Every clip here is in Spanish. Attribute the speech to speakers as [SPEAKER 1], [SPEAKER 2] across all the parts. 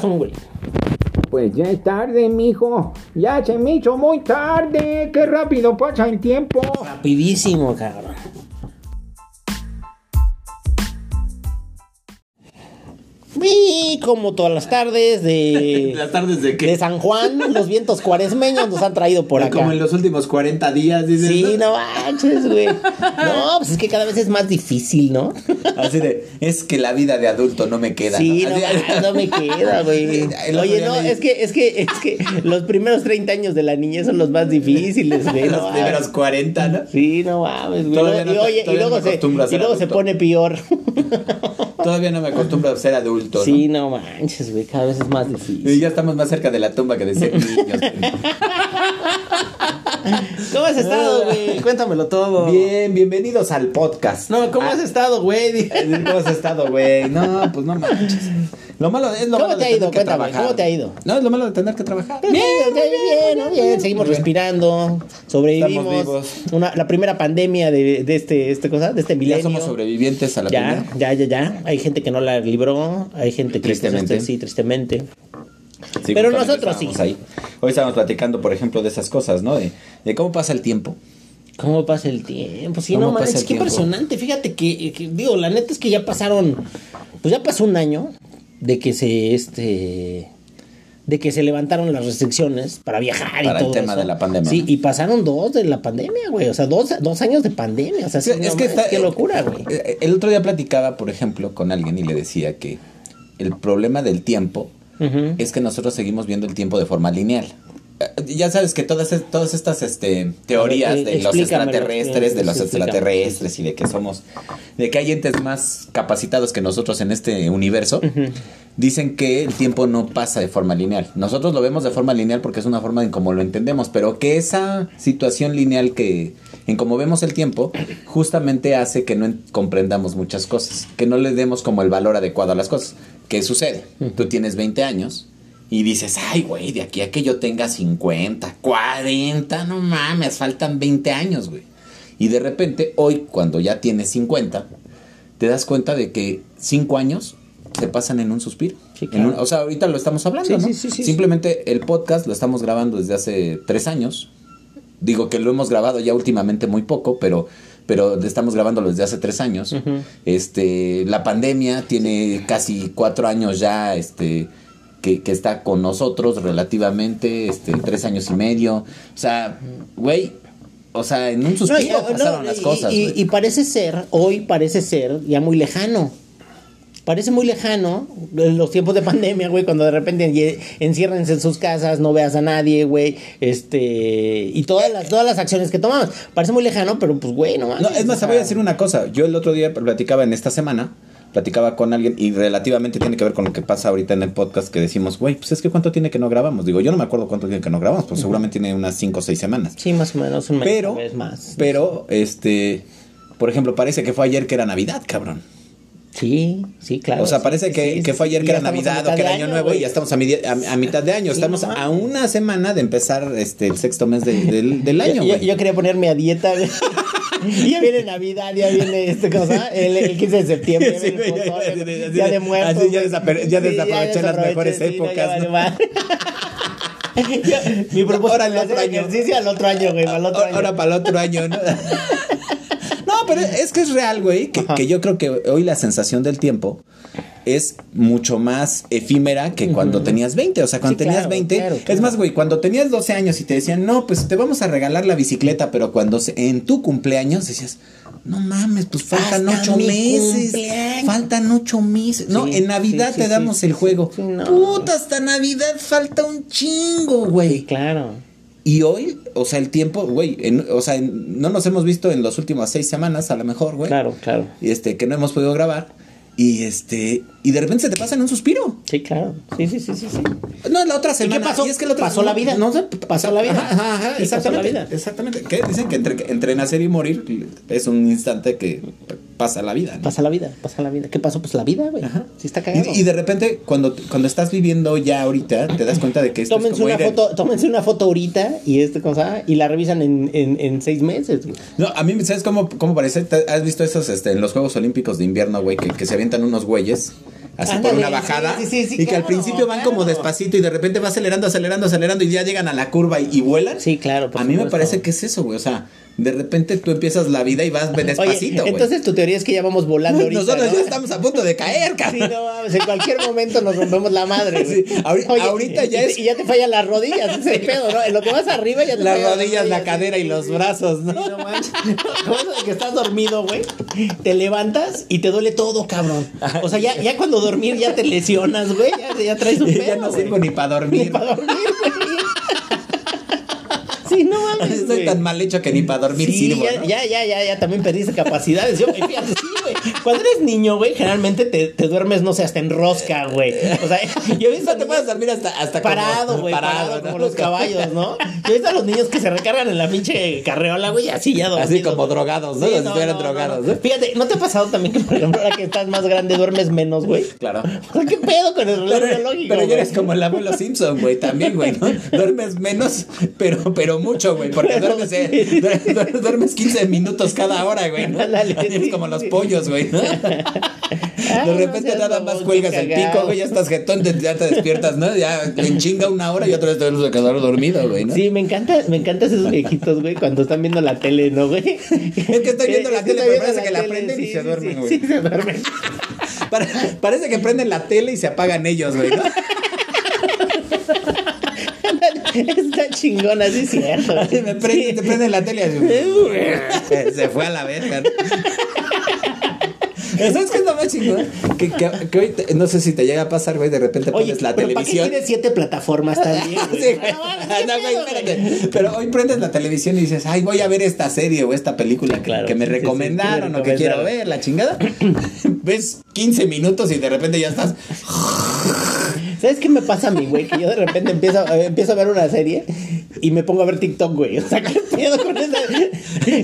[SPEAKER 1] quieras.
[SPEAKER 2] Pues ya es tarde, mijo. Ya se me hizo muy tarde. Qué rápido pasa el tiempo.
[SPEAKER 1] Rapidísimo, cabrón. Como todas las tardes de.
[SPEAKER 3] ¿Las tardes de qué?
[SPEAKER 1] De San Juan, los vientos cuaresmeños nos han traído por acá.
[SPEAKER 3] Como en los últimos 40 días, dices.
[SPEAKER 1] Sí, no manches, güey. No, pues es que cada vez es más difícil, ¿no?
[SPEAKER 3] Así de, es que la vida de adulto no me queda.
[SPEAKER 1] Sí,
[SPEAKER 3] ¿no?
[SPEAKER 1] no,
[SPEAKER 3] Así-
[SPEAKER 1] no me queda, güey. Oye, no, es que, es que, es que los primeros 30 años de la niñez son los más difíciles, güey.
[SPEAKER 3] Los
[SPEAKER 1] no
[SPEAKER 3] primeros
[SPEAKER 1] mames.
[SPEAKER 3] 40, ¿no?
[SPEAKER 1] Sí, no mames, güey. Y, oye, y luego, se, y luego se pone peor.
[SPEAKER 3] Todavía no me acostumbro a ser adulto. ¿no?
[SPEAKER 1] Sí, no manches, güey. Cada vez es más
[SPEAKER 3] Y
[SPEAKER 1] difícil.
[SPEAKER 3] ya estamos más cerca de la tumba que de ser niños.
[SPEAKER 1] ¿Cómo has estado, güey? Cuéntamelo todo.
[SPEAKER 3] Bien, bienvenidos al podcast.
[SPEAKER 1] No, ¿cómo
[SPEAKER 3] Ah,
[SPEAKER 1] has estado, güey?
[SPEAKER 3] ¿Cómo has estado, güey? No, pues no manches. Lo malo es lo
[SPEAKER 1] ¿Cómo
[SPEAKER 3] malo
[SPEAKER 1] te
[SPEAKER 3] de
[SPEAKER 1] ha ido? Cuéntame,
[SPEAKER 3] trabajar.
[SPEAKER 1] ¿cómo te ha ido?
[SPEAKER 3] No, es lo malo de tener que trabajar.
[SPEAKER 1] Bien, bien, bien, ¿no? bien. Seguimos
[SPEAKER 3] bien.
[SPEAKER 1] respirando, sobrevivimos.
[SPEAKER 3] Estamos vivos.
[SPEAKER 1] Una, la primera pandemia de, de este, este cosa, de este
[SPEAKER 3] Ya
[SPEAKER 1] milenio.
[SPEAKER 3] somos sobrevivientes a la
[SPEAKER 1] Ya,
[SPEAKER 3] primera.
[SPEAKER 1] ya, ya, ya. Hay gente que no la libró, hay gente que pues,
[SPEAKER 3] Tristemente.
[SPEAKER 1] este, sí, tristemente.
[SPEAKER 3] Sí,
[SPEAKER 1] Pero nosotros
[SPEAKER 3] estábamos
[SPEAKER 1] sí.
[SPEAKER 3] ahí. Hoy estamos platicando, por ejemplo, de esas cosas, ¿no? De, de cómo pasa el tiempo.
[SPEAKER 1] ¿Cómo pasa el tiempo? Sí,
[SPEAKER 3] ¿Cómo
[SPEAKER 1] no manches,
[SPEAKER 3] el
[SPEAKER 1] qué impresionante. Fíjate que, que, digo, la neta es que ya pasaron, pues ya pasó un año de que se, este, de que se levantaron las restricciones para viajar
[SPEAKER 3] Para
[SPEAKER 1] y
[SPEAKER 3] el
[SPEAKER 1] todo
[SPEAKER 3] tema
[SPEAKER 1] eso.
[SPEAKER 3] de la pandemia,
[SPEAKER 1] Sí, y pasaron dos de la pandemia, güey. O sea, dos, dos años de pandemia. O sea, sí,
[SPEAKER 3] Sí,
[SPEAKER 1] no
[SPEAKER 3] es que está-
[SPEAKER 1] qué locura, güey.
[SPEAKER 3] Eh, El otro día platicaba, por ejemplo, con alguien y le decía que el problema del tiempo Es que nosotros seguimos viendo el tiempo de forma lineal. Eh, Ya sabes que todas, todas estas este, teorías
[SPEAKER 1] ver, eh,
[SPEAKER 3] de los extraterrestres, de los extraterrestres y de que somos, de que hay entes más capacitados que nosotros en este universo, dicen que el tiempo no pasa de forma lineal. Nosotros lo vemos de forma lineal porque es una forma en cómo lo entendemos, pero que esa situación lineal que en cómo vemos el tiempo justamente hace que no en- comprendamos muchas cosas, que no le demos como el valor adecuado a las cosas. ¿Qué sucede? Tú tienes 20 años y dices, ay, güey, de aquí a que yo tenga 50, 40, no mames, faltan 20 años, güey. Y de repente, hoy, cuando ya tienes 50, te das cuenta de que 5 años se pasan en un suspiro.
[SPEAKER 1] Sí,
[SPEAKER 3] En
[SPEAKER 1] claro.
[SPEAKER 3] un- o sea, ahorita lo estamos hablando,
[SPEAKER 1] Sí,
[SPEAKER 3] ¿no?
[SPEAKER 1] sí, sí, sí,
[SPEAKER 3] Simplemente el podcast lo estamos grabando desde hace 3 años. Digo que lo hemos grabado ya últimamente muy poco, pero, pero estamos grabándolo desde hace tres años. Este, la pandemia tiene casi cuatro años ya, este, que, que está con nosotros relativamente, este, tres años y medio. O sea, güey, o sea, en un
[SPEAKER 1] No,
[SPEAKER 3] suspiro
[SPEAKER 1] no,
[SPEAKER 3] pasaron las cosas.
[SPEAKER 1] Y, parece ser, hoy parece ser ya muy lejano. Parece muy lejano los tiempos de pandemia, güey, cuando de repente enciérrense en sus casas, no veas a nadie, güey, este, y todas las, todas las acciones que tomamos. Parece muy lejano, pero pues, güey, no
[SPEAKER 3] No, es más,
[SPEAKER 1] o
[SPEAKER 3] te voy a decir una cosa. Yo el otro día platicaba en esta semana, platicaba con alguien y relativamente tiene que ver con lo que pasa ahorita en el podcast que decimos, güey, pues es que cuánto tiene que no grabamos. Digo, yo no me acuerdo cuánto tiene que no grabamos, pues seguramente tiene unas 5 o 6 semanas.
[SPEAKER 1] Sí, más o menos un mes,
[SPEAKER 3] Pero,
[SPEAKER 1] vez más.
[SPEAKER 3] pero, este, por ejemplo, parece que fue ayer que era Navidad, cabrón.
[SPEAKER 1] Sí, sí, claro.
[SPEAKER 3] o sea, parece que,
[SPEAKER 1] sí,
[SPEAKER 3] que fue ayer que era Navidad o que era Año Nuevo y ya estamos a, midi- a- a mitad de año.
[SPEAKER 1] Sí,
[SPEAKER 3] estamos a una semana de empezar este el sexto mes de- del, del año,
[SPEAKER 1] Yo, yo-
[SPEAKER 3] güey.
[SPEAKER 1] yo quería ponerme a dieta. Ya viene Navidad, ya viene este cosa, el, el 15 de septiembre,
[SPEAKER 3] Sí,
[SPEAKER 1] el
[SPEAKER 3] ya- ya- ya-
[SPEAKER 1] ya de muertos.
[SPEAKER 3] así ya ya desaproveché las mejores
[SPEAKER 1] sí, no,
[SPEAKER 3] épocas, ¿no?
[SPEAKER 1] Yo- Mi propósito
[SPEAKER 3] Ahora el otro año.
[SPEAKER 1] ejercicio al otro año, güey, al otro año.
[SPEAKER 3] Ahora para el otro año, ¿no? no, pero es que es real, güey. Que, yo creo que hoy la sensación del tiempo es mucho más efímera que cuando tenías 20. O sea, cuando
[SPEAKER 1] Sí,
[SPEAKER 3] tenías
[SPEAKER 1] claro,
[SPEAKER 3] 20.
[SPEAKER 1] claro,
[SPEAKER 3] Es más, güey, cuando tenías 12 años y te decían, no, pues te vamos a regalar la bicicleta, pero cuando se- en tu cumpleaños decías, no mames, pues faltan
[SPEAKER 1] Hasta
[SPEAKER 3] ocho meses.
[SPEAKER 1] cumpleaños.
[SPEAKER 3] Faltan ocho meses. No, en Navidad
[SPEAKER 1] sí, sí,
[SPEAKER 3] te damos el juego.
[SPEAKER 1] no.
[SPEAKER 3] Puta, hasta Navidad falta un chingo, güey.
[SPEAKER 1] Claro.
[SPEAKER 3] Y hoy, o sea, el tiempo, güey, en- o sea, en- no nos hemos visto en las últimas seis semanas, a lo mejor, güey.
[SPEAKER 1] Claro, claro.
[SPEAKER 3] Y este, que no hemos podido grabar. Y este, y de repente se te pasa en un suspiro.
[SPEAKER 1] Sí, claro. Sí, sí, sí, sí, sí.
[SPEAKER 3] No, la otra
[SPEAKER 1] ¿Y
[SPEAKER 3] semana.
[SPEAKER 1] qué pasó?
[SPEAKER 3] Y es que la otra
[SPEAKER 1] Pasó la vida.
[SPEAKER 3] No sé,
[SPEAKER 1] Pasó la vida.
[SPEAKER 3] Ajá, ajá, ajá,
[SPEAKER 1] Sí, pasó la vida.
[SPEAKER 3] Exactamente. ¿Qué? Dicen que entre, entre nacer y morir es un instante que pasa la vida. ¿no?
[SPEAKER 1] Pasa la vida, pasa la vida. ¿Qué pasó? Pues la vida, güey.
[SPEAKER 3] Ajá.
[SPEAKER 1] Sí está cagado.
[SPEAKER 3] Y, y de repente, cuando, cuando estás viviendo ya ahorita, te das cuenta de que esto
[SPEAKER 1] Tómense
[SPEAKER 3] es como
[SPEAKER 1] una
[SPEAKER 3] ir en-
[SPEAKER 1] foto, tómense una foto ahorita y este cosa y la revisan en, en, en seis meses. güey.
[SPEAKER 3] No, a mí, ¿sabes cómo, cómo parece? ¿Te- ¿Has visto esos este, en los Juegos Olímpicos de invierno, güey? Que, que se avientan unos güeyes así
[SPEAKER 1] Ándale,
[SPEAKER 3] por una bajada.
[SPEAKER 1] sí, sí, sí,
[SPEAKER 3] y que al principio van como despacito y de repente va acelerando, acelerando, acelerando y ya llegan a la curva y, y vuelan.
[SPEAKER 1] Sí, claro. por
[SPEAKER 3] a mí me parece que es eso, güey. O sea, de repente tú empiezas la vida y vas despacito,
[SPEAKER 1] Oye,
[SPEAKER 3] güey.
[SPEAKER 1] entonces tu teoría es que ya vamos volando ahorita,
[SPEAKER 3] Nosotros
[SPEAKER 1] ¿no?
[SPEAKER 3] ya estamos a punto de caer,
[SPEAKER 1] Sí,
[SPEAKER 3] cabrón.
[SPEAKER 1] no mames, en cualquier momento nos rompemos la madre.
[SPEAKER 3] Sí, ahori- ahorita ya
[SPEAKER 1] y,
[SPEAKER 3] es-
[SPEAKER 1] Y ya te fallan las rodillas, ese pedo, ¿no? En lo que vas arriba ya te
[SPEAKER 3] Las rodillas, la
[SPEAKER 1] sí,
[SPEAKER 3] cadera y
[SPEAKER 1] sí,
[SPEAKER 3] los
[SPEAKER 1] sí.
[SPEAKER 3] brazos, ¿no?
[SPEAKER 1] Sí, no manches. Que estás dormido, güey. Te levantas y te duele todo, cabrón. O sea, ya, ya cuando dormir ya te lesionas, güey. Ya, ya traes un pedo,
[SPEAKER 3] ya no sirvo ni para
[SPEAKER 1] Ni
[SPEAKER 3] dormir.
[SPEAKER 1] para dormir, güey. Sí, no mames,
[SPEAKER 3] Estoy
[SPEAKER 1] güey.
[SPEAKER 3] tan mal hecho que ni para dormir
[SPEAKER 1] Sí,
[SPEAKER 3] sirvo,
[SPEAKER 1] ya,
[SPEAKER 3] ¿no?
[SPEAKER 1] ya, ya, ya, ya también perdiste capacidades. Yo, fíjate, sí, güey. Cuando eres niño, güey, generalmente te, te duermes, no sé, hasta en rosca, güey. O sea, yo he visto
[SPEAKER 3] No te puedes dormir hasta, hasta
[SPEAKER 1] parado, güey, parado,
[SPEAKER 3] ¿no?
[SPEAKER 1] como los caballos, ¿no? Yo he visto a los niños que se recargan en la pinche carreola, güey, así ya dormidos.
[SPEAKER 3] Así como drogados, ¿no?
[SPEAKER 1] Sí,
[SPEAKER 3] si estuvieran drogados, ¿no?
[SPEAKER 1] Fíjate, ¿no te ha pasado también que, por ejemplo, ahora que estás más grande, duermes menos, güey?
[SPEAKER 3] Claro.
[SPEAKER 1] O sea, ¿Qué pedo con el reloj
[SPEAKER 3] Pero,
[SPEAKER 1] biológico,
[SPEAKER 3] pero ya eres como el abuelo Simpson, güey, también, güey, ¿no? Duermes menos, pero, pero mucho, güey, porque duermes, eh, duer- duer- duermes 15 minutos cada hora, güey, ¿no? Eres
[SPEAKER 1] sí,
[SPEAKER 3] como los pollos, güey, ¿no?
[SPEAKER 1] Ay,
[SPEAKER 3] De repente nada más cuelgas el pico, güey, ya estás jetón, te- ya te despiertas, ¿no? Ya en chinga una hora y otra vez te vuelves a quedar dormido, güey, ¿no?
[SPEAKER 1] Sí, me encanta, me encantan esos viejitos, güey, cuando están viendo la tele, ¿no, güey?
[SPEAKER 3] Es que estoy viendo la
[SPEAKER 1] Es
[SPEAKER 3] tele, pero parece que la
[SPEAKER 1] tele,
[SPEAKER 3] prenden y se duermen, güey.
[SPEAKER 1] Sí, se duermen.
[SPEAKER 3] Pare- parece que prenden la tele y se apagan ellos, güey, ¿no?
[SPEAKER 1] Está chingona, sí es cierto.
[SPEAKER 3] Me prende,
[SPEAKER 1] Sí.
[SPEAKER 3] te prenden la tele y así, se fue a la verga. ¿Sabes qué es lo más chingón? Que, que, que hoy, te- no sé si te llega a pasar, güey, de repente
[SPEAKER 1] Oye,
[SPEAKER 3] pones la
[SPEAKER 1] pero ¿para qué
[SPEAKER 3] televisión.
[SPEAKER 1] tienes siete plataformas también?
[SPEAKER 3] Sí, güey.
[SPEAKER 1] No, mames,
[SPEAKER 3] Ah,
[SPEAKER 1] ¿qué
[SPEAKER 3] no, güey,
[SPEAKER 1] pedo,
[SPEAKER 3] espérate. Pero hoy prendes la televisión y dices, ay, voy a ver esta serie o esta película que-
[SPEAKER 1] Claro,
[SPEAKER 3] que me
[SPEAKER 1] sí, sí, sí,
[SPEAKER 3] recomendaron o que quiero ver, la chingada. Ves 15 minutos y de repente ya estás.
[SPEAKER 1] ¿Sabes qué me pasa a mí, güey? Que yo de repente empiezo, eh, empiezo a ver una serie y me pongo a ver TikTok, güey. O sea, ¿qué pedo con esa,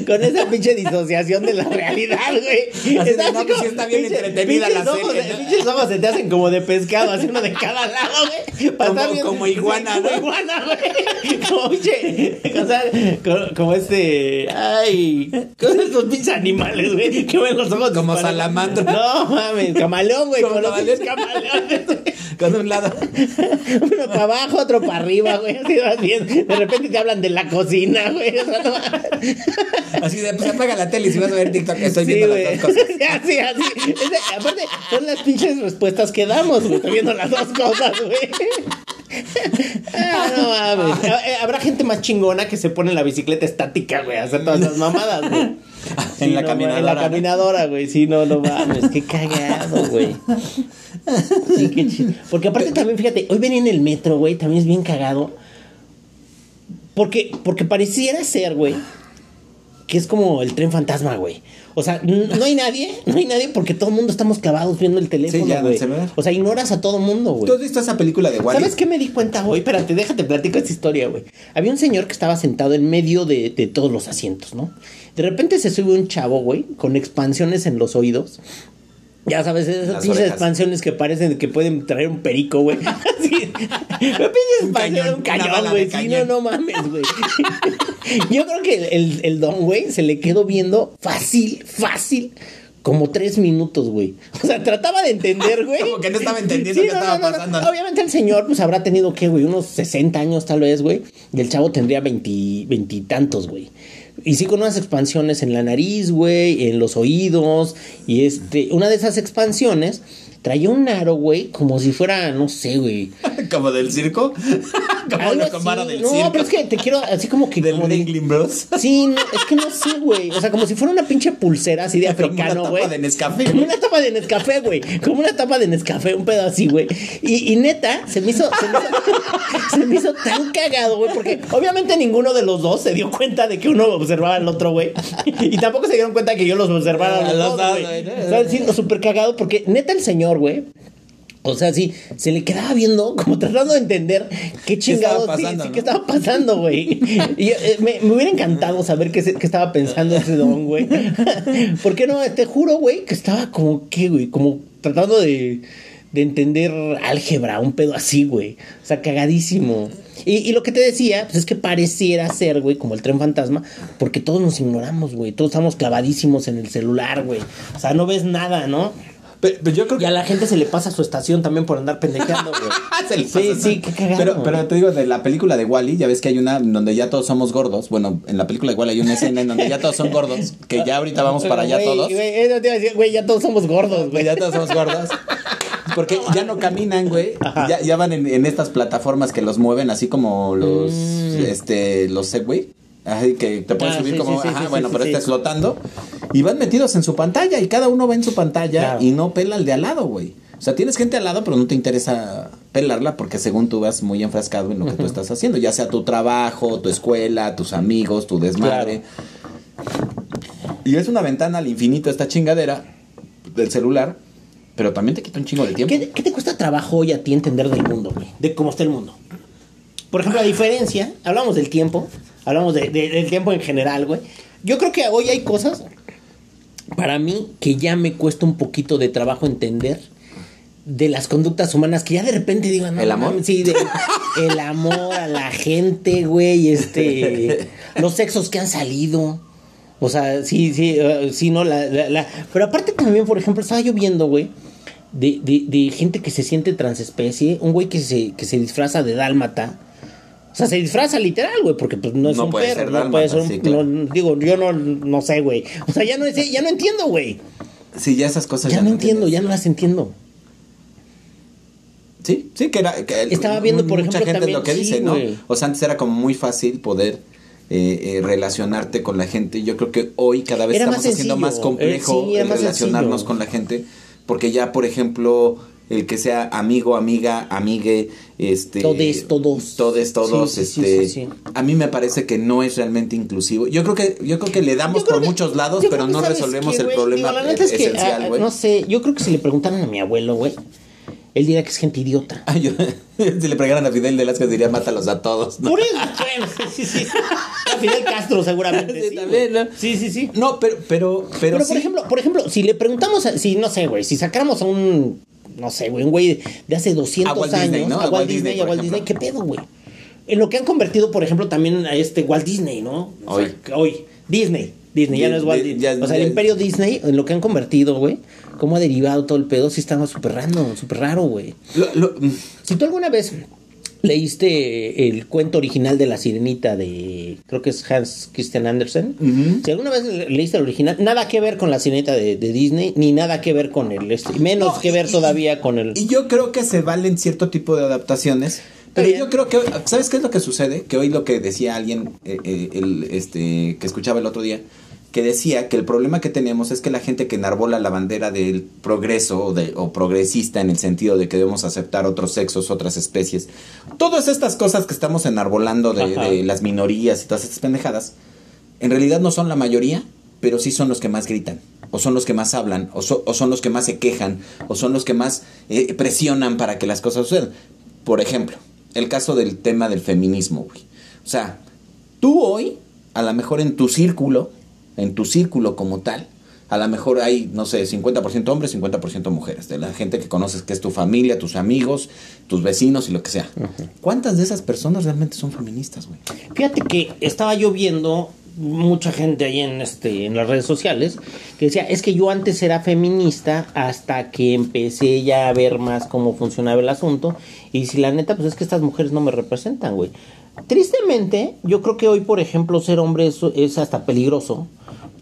[SPEAKER 1] con esa pinche disociación de la realidad, güey?
[SPEAKER 3] Así de,
[SPEAKER 1] Está
[SPEAKER 3] no, pues sí está bien
[SPEAKER 1] pinche-
[SPEAKER 3] entretenida la
[SPEAKER 1] pinches ojos
[SPEAKER 3] serie,
[SPEAKER 1] de-
[SPEAKER 3] ¿no?
[SPEAKER 1] Pinches ojos se te hacen como de pescado, así uno de cada lado, güey.
[SPEAKER 3] Como- como iguana,
[SPEAKER 1] sí, Como
[SPEAKER 3] ¿no?
[SPEAKER 1] iguana, güey. Como pinche, o sea, como, como este, ay, como estos pinches animales, güey, que ven los ojos.
[SPEAKER 3] Como salamandra.
[SPEAKER 1] No, mames, camaleón, güey,
[SPEAKER 3] Como
[SPEAKER 1] como los camaleones, güey.
[SPEAKER 3] Con un lado.
[SPEAKER 1] Uno para abajo, otro para arriba, güey. Así vas bien. De repente te hablan de la cocina, güey. O sea, no-
[SPEAKER 3] Así de, pues apaga la tele y si vas a ver TikTok, estoy
[SPEAKER 1] Sí,
[SPEAKER 3] viendo
[SPEAKER 1] güey.
[SPEAKER 3] las dos cosas.
[SPEAKER 1] Sí, así, así. Aparte, son las pinches respuestas que damos, güey. Estoy viendo las dos cosas, güey. Ah, no mames. Eh, Habrá gente más chingona que se pone en la bicicleta estática, güey, a hacer todas esas mamadas, güey.
[SPEAKER 3] En la
[SPEAKER 1] no,
[SPEAKER 3] caminadora,
[SPEAKER 1] En la caminadora, güey. Sí, no, no mames. Qué cagado, güey. Sí, qué chido. Porque aparte también, fíjate, hoy venía en el metro, güey, también es bien cagado. Porque, porque pareciera ser, güey, que es como el tren fantasma, güey. O sea, no hay nadie, no hay nadie porque todo el mundo estamos clavados viendo el teléfono,
[SPEAKER 3] ya, en el
[SPEAKER 1] güey. o sea, ignoras a todo el mundo, güey.
[SPEAKER 3] ¿Tú has visto esa película de Wally?
[SPEAKER 1] ¿Sabes qué me di cuenta hoy? Espérate, déjate platico esta historia, güey. Había un señor que estaba sentado en medio de, de todos los asientos, ¿no? De repente se sube un chavo, güey, con expansiones en los oídos. Ya sabes, esas pinches expansiones que parecen que pueden traer un perico, güey. Pinches
[SPEAKER 3] Un cañón,
[SPEAKER 1] un cañón, güey. Sí, no, no mames, güey. Yo creo que el, el don, güey, se le quedó viendo fácil, fácil. Como tres minutos, güey. O sea, trataba de entender, güey.
[SPEAKER 3] Como que no estaba entendiendo qué estaba pasando.
[SPEAKER 1] Obviamente el señor, pues habrá tenido, ¿qué, güey? Unos 60 años tal vez, güey. Y el chavo tendría veinti- veintitantos, güey. Y sí con unas expansiones en la nariz, güey, en los oídos. Y este, una de esas expansiones traía un aro, güey, como si fuera, no sé, güey.
[SPEAKER 3] ¿Como del circo?
[SPEAKER 1] Algo
[SPEAKER 3] del
[SPEAKER 1] No,
[SPEAKER 3] circo.
[SPEAKER 1] pero es que te quiero, así como que.
[SPEAKER 3] Del
[SPEAKER 1] como de-
[SPEAKER 3] Bros.
[SPEAKER 1] Sí, no, es que no sé, güey. O sea, como si fuera una pinche pulsera así de
[SPEAKER 3] Como una
[SPEAKER 1] africano,
[SPEAKER 3] tapa
[SPEAKER 1] güey.
[SPEAKER 3] de Nescafé,
[SPEAKER 1] Como
[SPEAKER 3] güey.
[SPEAKER 1] una tapa de Nescafé, güey. Como una tapa de Nescafé, un pedo así, güey. Y, y neta, se me hizo. Se me hizo, se me hizo tan cagado, güey. Porque obviamente ninguno de los dos se dio cuenta de que uno observaba al otro, güey. Y tampoco se dieron cuenta que yo los observaba a los, dos, güey.
[SPEAKER 3] güey.
[SPEAKER 1] O sea, sí, súper cagado porque neta el señor, güey. O sea, sí, se le quedaba viendo, como tratando de entender qué chingados
[SPEAKER 3] estaba
[SPEAKER 1] sí,
[SPEAKER 3] pasando,
[SPEAKER 1] sí,
[SPEAKER 3] no?
[SPEAKER 1] qué estaba pasando, güey. Y eh, me, me hubiera encantado saber qué, qué estaba pensando ese don, güey. ¿Por qué no? Te juro, güey, que estaba como, ¿qué, güey? Como tratando de, de entender álgebra, un pedo así, güey. O sea, cagadísimo. Y, y lo que te decía, pues es que pareciera ser, güey, como el tren fantasma, porque todos nos ignoramos, güey. Todos estamos clavadísimos en el celular, güey. O sea, no ves nada, ¿no?
[SPEAKER 3] Pero, yo creo
[SPEAKER 1] Y
[SPEAKER 3] que.
[SPEAKER 1] a la gente se le pasa su estación también por andar pendejeando, güey. Sí, sí, qué cagado.
[SPEAKER 3] Pero, pero te digo, de la película de Wally, ya ves que hay una donde ya todos somos gordos. Bueno, en la película de Wally hay una escena en donde ya todos son gordos. Que ya ahorita vamos para allá todos.
[SPEAKER 1] Güey, güey, ya todos somos gordos,
[SPEAKER 3] Güey, ya todos somos gordos. Porque ya no caminan, güey. Ya, ya van en, en estas plataformas que los mueven, así como los, este, los Segway. Así que te puedes.
[SPEAKER 1] Ah,
[SPEAKER 3] subir
[SPEAKER 1] sí,
[SPEAKER 3] como,
[SPEAKER 1] sí,
[SPEAKER 3] ajá,
[SPEAKER 1] sí,
[SPEAKER 3] bueno, pero este flotando. Y van metidos en su pantalla y cada uno ve en su pantalla
[SPEAKER 1] Claro.
[SPEAKER 3] y no pela al de al lado, güey. O sea, tienes gente al lado, pero no te interesa pelarla porque según tú vas muy enfrascado en lo que tú estás haciendo, ya sea tu trabajo, tu escuela, tus amigos, tu desmadre. Y es una ventana al infinito esta chingadera del celular, pero también te quita un chingo de tiempo.
[SPEAKER 1] ¿Qué, qué te cuesta trabajo hoy a ti entender del mundo, güey? De cómo está el mundo. Por ejemplo, la diferencia, hablamos del tiempo, hablamos de- de- del tiempo en general, güey. Yo creo que hoy hay cosas, para mí, que ya me cuesta un poquito de trabajo entender de las conductas humanas que ya de repente digo, no,
[SPEAKER 3] ¿El amor?
[SPEAKER 1] sí, de- el amor a la gente, güey, este, los sexos que han salido. O sea, sí, sí, eh, sí, no, la, la- la- Pero aparte también, por ejemplo, estaba yo viendo, güey, de, de, de gente que se siente transespecie, un güey que se, que se disfraza de dálmata. O sea, se disfraza literal, güey, porque pues no es
[SPEAKER 3] No
[SPEAKER 1] un
[SPEAKER 3] puede
[SPEAKER 1] perro,
[SPEAKER 3] ser
[SPEAKER 1] no puede ser un...
[SPEAKER 3] sí, claro.
[SPEAKER 1] no, digo, yo no, no sé, güey. O sea, ya no, ya no entiendo, güey.
[SPEAKER 3] Sí, ya esas cosas
[SPEAKER 1] Ya no entiendo, ya no las entiendo.
[SPEAKER 3] Sí, sí, que era. que
[SPEAKER 1] Estaba viendo, por
[SPEAKER 3] mucha
[SPEAKER 1] ejemplo,
[SPEAKER 3] gente es lo que
[SPEAKER 1] también- sí,
[SPEAKER 3] dice, ¿no? O sea, antes era como muy fácil poder eh, eh, relacionarte con la gente. Yo creo que hoy cada vez
[SPEAKER 1] Era
[SPEAKER 3] estamos
[SPEAKER 1] más
[SPEAKER 3] haciendo más complejo
[SPEAKER 1] Eh, sí, era
[SPEAKER 3] el
[SPEAKER 1] más
[SPEAKER 3] relacionarnos
[SPEAKER 1] sencillo.
[SPEAKER 3] con la gente. Porque ya, por ejemplo, el que sea amigo, amiga, amigue, este.
[SPEAKER 1] Todes, todos.
[SPEAKER 3] Todes, todos,
[SPEAKER 1] Sí, sí, sí,
[SPEAKER 3] este.
[SPEAKER 1] sí, sí.
[SPEAKER 3] A mí me parece que no es realmente inclusivo. Yo creo que, yo creo que le damos por
[SPEAKER 1] que-
[SPEAKER 3] muchos lados, pero no resolvemos
[SPEAKER 1] qué,
[SPEAKER 3] el
[SPEAKER 1] güey,
[SPEAKER 3] problema
[SPEAKER 1] digo, la neta es que,
[SPEAKER 3] esencial,
[SPEAKER 1] ah,
[SPEAKER 3] güey.
[SPEAKER 1] no sé, yo creo que si le preguntaran a mi abuelo, güey, él diría que es gente idiota.
[SPEAKER 3] Yo- si le pregaran a Fidel de Velázquez diría mátalos a todos. ¿no?
[SPEAKER 1] Por eso, bueno, sí, sí. A Fidel Castro seguramente.
[SPEAKER 3] Sí,
[SPEAKER 1] Sí,
[SPEAKER 3] también,
[SPEAKER 1] güey.
[SPEAKER 3] ¿no?
[SPEAKER 1] sí, sí, sí.
[SPEAKER 3] No, pero, pero, pero,
[SPEAKER 1] Pero,
[SPEAKER 3] sí.
[SPEAKER 1] por ejemplo, por ejemplo, si le preguntamos, a- si no sé, güey, si sacáramos a un, no sé, güey, un güey de hace 200
[SPEAKER 3] A Walt
[SPEAKER 1] años,
[SPEAKER 3] Disney, ¿no?
[SPEAKER 1] a Walt Disney, a Walt
[SPEAKER 3] ejemplo.
[SPEAKER 1] Disney, ¿qué pedo, güey? En lo que han convertido, por ejemplo, también a este Walt Disney, ¿no? O
[SPEAKER 3] Hoy.
[SPEAKER 1] hoy, Disney. Disney, ya no es Walt
[SPEAKER 3] di-
[SPEAKER 1] Disney.
[SPEAKER 3] ya-
[SPEAKER 1] o sea, el
[SPEAKER 3] ya-
[SPEAKER 1] imperio Disney, en lo que han convertido, güey, cómo ha derivado todo el pedo, sí estaba súper raro, súper raro, güey.
[SPEAKER 3] Lo-
[SPEAKER 1] Si tú alguna vez leíste el cuento original de la sirenita de, creo que es Hans Christian Andersen, si alguna vez le- leíste el original, nada que ver con la sirenita de, de Disney, ni nada que ver con el, este, menos
[SPEAKER 3] No,
[SPEAKER 1] que ver
[SPEAKER 3] y-
[SPEAKER 1] todavía con el...
[SPEAKER 3] Y yo creo que se valen cierto tipo de adaptaciones. Pero yo creo que, ¿sabes qué es lo que sucede? Que hoy lo que decía alguien, eh, eh, el, este, que escuchaba el otro día, que decía que el problema que tenemos es que la gente que enarbola la bandera del progreso o, de, o progresista en el sentido de que debemos aceptar otros sexos, otras especies, todas estas cosas que estamos enarbolando de, las minorías y todas estas pendejadas, en realidad no son la mayoría, pero sí son los que más gritan, o son los que más hablan, o, so- o son los que más se quejan, o son los que más eh, presionan para que las cosas sucedan. Por ejemplo, el caso del tema del feminismo, güey. O sea, tú hoy, a lo mejor en tu círculo, en tu círculo como tal, a lo mejor hay, no sé, 50% hombres, 50% mujeres, de la gente que conoces que es tu familia, tus amigos, tus vecinos y lo que sea. ¿Cuántas de esas personas realmente son feministas, güey?
[SPEAKER 1] Fíjate que estaba yo viendo mucha gente ahí en este en las redes sociales que decía, es que yo antes era feminista hasta que empecé ya a ver más cómo funcionaba el asunto y si la neta pues es que estas mujeres no me representan, güey. Tristemente, yo creo que hoy, por ejemplo, ser hombre es, es hasta peligroso,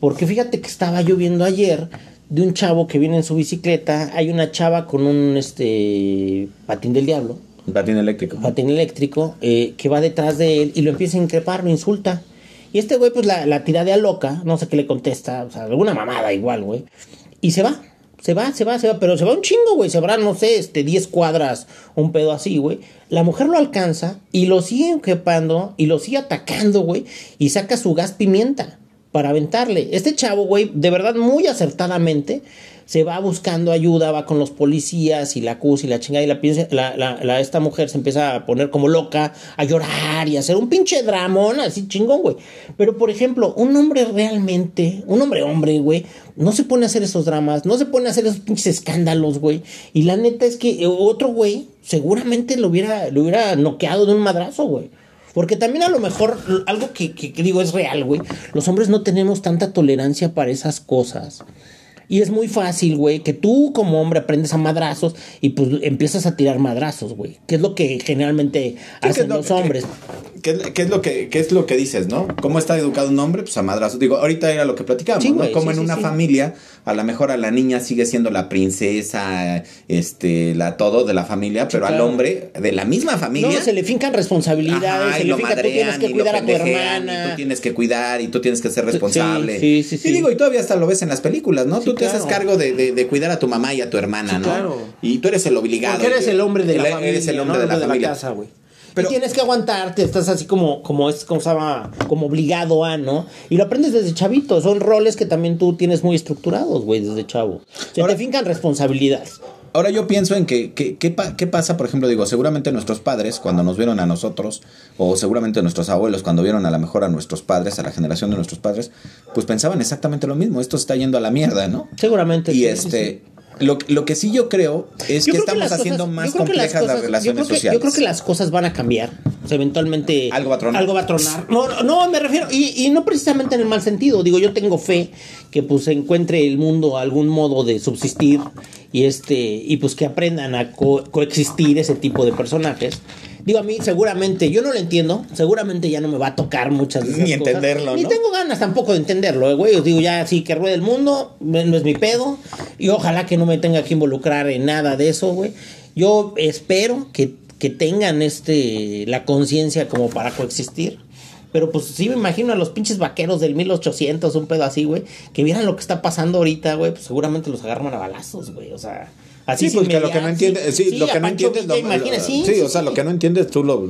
[SPEAKER 1] porque fíjate que estaba yo viendo ayer de un chavo que viene en su bicicleta, hay una chava con un este patín del diablo
[SPEAKER 3] Un patín eléctrico.
[SPEAKER 1] patín eléctrico eh, que va detrás de él y lo empieza a increpar, lo insulta. Y este güey, pues la, la tiradea loca, no sé qué le contesta, o sea, alguna mamada igual, güey. Y se va, se va, se va, se va, pero se va un chingo, güey. Se va, no sé, este, 10 cuadras, un pedo así, güey. La mujer lo alcanza y lo sigue increpando y lo sigue atacando, güey. Y saca su gas pimienta para aventarle. Este chavo, güey, de verdad muy acertadamente, se va buscando ayuda, va con los policías y la acusa y la chingada y la, la, la- esta mujer se empieza a poner como loca, a llorar y a hacer un pinche dramón así chingón, güey. Pero, por ejemplo, un hombre realmente, un hombre hombre, güey, no se pone a hacer esos dramas, no se pone a hacer esos pinches escándalos, güey. Y la neta es que otro güey seguramente lo hubiera, lo hubiera noqueado de un madrazo, güey. Porque también a lo mejor algo que, digo es real, güey. Los hombres no tenemos tanta tolerancia para esas cosas. Y es muy fácil, güey, que tú como hombre aprendes a madrazos y pues empiezas a tirar madrazos, güey. Que es lo que generalmente
[SPEAKER 3] ¿qué
[SPEAKER 1] hacen
[SPEAKER 3] lo
[SPEAKER 1] los hombres.
[SPEAKER 3] ¿Qué, es- qué es lo que, ¿Qué es lo que dices, no? ¿Cómo está educado un hombre? Pues a madrazos. Digo, ahorita era lo que platicábamos,
[SPEAKER 1] Sí,
[SPEAKER 3] ¿no? Como
[SPEAKER 1] sí,
[SPEAKER 3] en
[SPEAKER 1] sí,
[SPEAKER 3] una familia, a lo mejor a la niña sigue siendo la princesa, este, la todo de la familia, pero al hombre de la misma familia.
[SPEAKER 1] No, se le fincan responsabilidades,
[SPEAKER 3] Ajá,
[SPEAKER 1] se le tú tienes que cuidar a tu
[SPEAKER 3] y
[SPEAKER 1] hermana.
[SPEAKER 3] tú tienes que cuidar y tú tienes que ser responsable.
[SPEAKER 1] sí, sí, sí.
[SPEAKER 3] Y digo, y todavía hasta lo ves en las películas, ¿no? Tú te
[SPEAKER 1] claro.
[SPEAKER 3] haces cargo de, de- de cuidar a tu mamá y a tu hermana,
[SPEAKER 1] Sí,
[SPEAKER 3] ¿no?
[SPEAKER 1] claro.
[SPEAKER 3] Y tú eres el obligado.
[SPEAKER 1] Porque eres el hombre de la
[SPEAKER 3] Eres
[SPEAKER 1] familia,
[SPEAKER 3] el hombre
[SPEAKER 1] ¿no?
[SPEAKER 3] de la familia.
[SPEAKER 1] casa, güey.
[SPEAKER 3] Pero-
[SPEAKER 1] y tienes que aguantarte, estás así como, como es, como se llama, como obligado a, ¿no? Y lo aprendes desde chavito, son roles que también tú tienes muy estructurados, güey, desde chavo. Se
[SPEAKER 3] Ahora-
[SPEAKER 1] te fincan responsabilidades.
[SPEAKER 3] Ahora yo pienso en que, que- ¿qué, pa- qué pasa, por ejemplo, digo, seguramente nuestros padres cuando nos vieron a nosotros, o seguramente nuestros abuelos cuando vieron a la mejor a nuestros padres, a la generación de nuestros padres, pues pensaban exactamente lo mismo, esto está yendo a la mierda, ¿no?
[SPEAKER 1] Seguramente.
[SPEAKER 3] Y
[SPEAKER 1] sí,
[SPEAKER 3] este,
[SPEAKER 1] sí.
[SPEAKER 3] Lo, lo que sí yo creo es
[SPEAKER 1] Yo
[SPEAKER 3] que
[SPEAKER 1] creo
[SPEAKER 3] estamos haciendo
[SPEAKER 1] cosas-
[SPEAKER 3] más complejas las,
[SPEAKER 1] cosas-
[SPEAKER 3] relaciones
[SPEAKER 1] creo que-
[SPEAKER 3] sociales.
[SPEAKER 1] Yo creo que las cosas van a cambiar. O sea, eventualmente.
[SPEAKER 3] Algo va a tronar.
[SPEAKER 1] Algo va a tronar. No, no, no, me refiero. Y, y no precisamente en el mal sentido. Digo, yo tengo fe que pues encuentre el mundo algún modo de subsistir y este y pues que aprendan a co- coexistir ese tipo de personajes. Digo, a mí seguramente, yo no lo entiendo, seguramente ya no me va a tocar muchas de esas
[SPEAKER 3] Ni
[SPEAKER 1] cosas.
[SPEAKER 3] entenderlo,
[SPEAKER 1] Ni
[SPEAKER 3] ¿no?
[SPEAKER 1] tengo ganas tampoco de entenderlo, eh, güey. Os digo, ya sí que ruede el mundo, no es mi pedo. Y ojalá que no me tenga que involucrar en nada de eso, güey. Yo espero que, que tengan este la conciencia como para coexistir. Pero pues sí me imagino a los pinches vaqueros del 1800, un pedo así, güey. Que vieran lo que está pasando ahorita, güey. Pues seguramente los agarran a balazos, güey. O sea, así
[SPEAKER 3] Sí, pues
[SPEAKER 1] sin
[SPEAKER 3] que lo que no entiendes, sí, lo que no entiendes, lo-
[SPEAKER 1] imagina, sí,
[SPEAKER 3] sí, o sea, lo que no entiendes tú lo,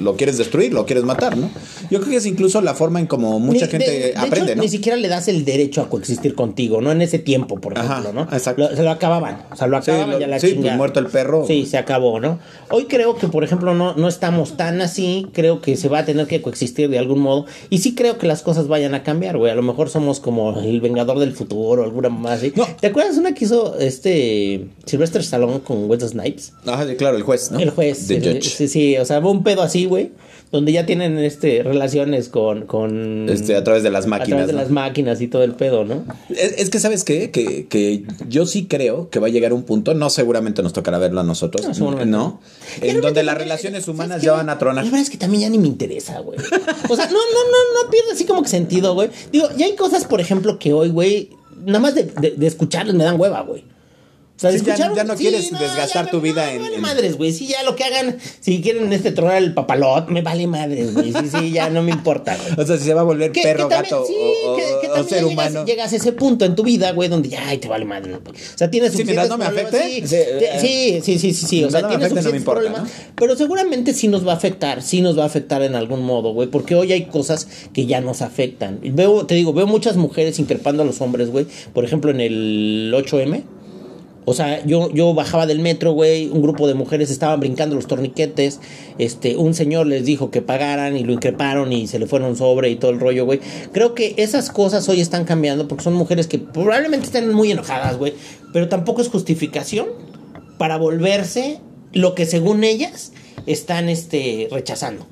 [SPEAKER 3] lo quieres destruir, lo quieres matar, ¿no? Yo creo que es incluso la forma en como mucha
[SPEAKER 1] Ni-
[SPEAKER 3] gente
[SPEAKER 1] de- de
[SPEAKER 3] aprende,
[SPEAKER 1] hecho,
[SPEAKER 3] ¿no?
[SPEAKER 1] Ni siquiera le das el derecho a coexistir contigo, ¿no? En ese tiempo, por
[SPEAKER 3] Ajá,
[SPEAKER 1] ejemplo, ¿no?
[SPEAKER 3] exacto.
[SPEAKER 1] Lo- se lo acababan. O sea, lo acababan
[SPEAKER 3] lo-
[SPEAKER 1] ya la
[SPEAKER 3] sí, pues, muerto el perro.
[SPEAKER 1] Sí, se acabó, ¿no? Hoy creo que, por ejemplo, no, no estamos tan así. Creo que se va a tener que coexistir de algún modo. Y sí creo que las cosas vayan a cambiar, güey. A lo mejor somos como el vengador del futuro o alguna más así.
[SPEAKER 3] No.
[SPEAKER 1] ¿Te acuerdas una que hizo este Sylvester Stallone con Wesley Snipes?
[SPEAKER 3] Ajá, claro, el juez, ¿no?
[SPEAKER 1] El juez.
[SPEAKER 3] The
[SPEAKER 1] el-
[SPEAKER 3] judge.
[SPEAKER 1] Sí, sí, o sea, un pedo así, güey. Donde ya tienen este relaciones con. con
[SPEAKER 3] Este, a través de las
[SPEAKER 1] a
[SPEAKER 3] máquinas.
[SPEAKER 1] través de
[SPEAKER 3] ¿no?
[SPEAKER 1] las máquinas y todo el pedo, ¿no?
[SPEAKER 3] Es, es que, ¿sabes qué? Que, que yo sí creo que va a llegar un punto, no seguramente nos tocará verlo a nosotros,
[SPEAKER 1] No,
[SPEAKER 3] En donde las relaciones
[SPEAKER 1] ¿sabes
[SPEAKER 3] humanas ya van a tronar.
[SPEAKER 1] La verdad es que también ya ni me interesa, güey. O sea, no, no, no, no pierde así como que sentido, güey. Digo, ya hay cosas, por ejemplo, que hoy, güey, nada más de, de, de escucharles me dan hueva, güey. O sea,
[SPEAKER 3] ya- no quieres desgastar tu vida
[SPEAKER 1] no,
[SPEAKER 3] en-
[SPEAKER 1] me vale
[SPEAKER 3] en-
[SPEAKER 1] madres, güey. Sí, ya lo que hagan, si quieren este tronar el papalot, me vale madres, güey. Sí, sí, ya no me importa, güey.
[SPEAKER 3] O sea, si se va a volver
[SPEAKER 1] Que-
[SPEAKER 3] perro,
[SPEAKER 1] que también-
[SPEAKER 3] gato
[SPEAKER 1] sí,
[SPEAKER 3] o,
[SPEAKER 1] que- que
[SPEAKER 3] o
[SPEAKER 1] también
[SPEAKER 3] ser
[SPEAKER 1] ya
[SPEAKER 3] humano.
[SPEAKER 1] Llegas, llegas a ese punto en tu vida, güey, donde ya, ay, te vale madre. güey. O sea, tienes
[SPEAKER 3] mientras
[SPEAKER 1] suficientes
[SPEAKER 3] no me afecte,
[SPEAKER 1] Sí,
[SPEAKER 3] sí,
[SPEAKER 1] te-
[SPEAKER 3] eh,
[SPEAKER 1] sí, sí, sí, sí, sí. O sea, tienes
[SPEAKER 3] afecte, no me importa,
[SPEAKER 1] problemas. Pero seguramente sí nos va a afectar, sí nos va a afectar en algún modo, güey. Porque hoy hay cosas que ya nos afectan. Veo, te digo, veo muchas mujeres increpando a los hombres, güey. Por ejemplo, en el 8M. O sea, yo, yo bajaba del metro, güey, un grupo de mujeres estaban brincando los torniquetes, este, un señor les dijo que pagaran y lo increparon y se le fueron sobre y todo el rollo, güey. Creo que esas cosas hoy están cambiando porque son mujeres que probablemente estén muy enojadas, güey, pero tampoco es justificación para volverse lo que según ellas están, este, rechazando,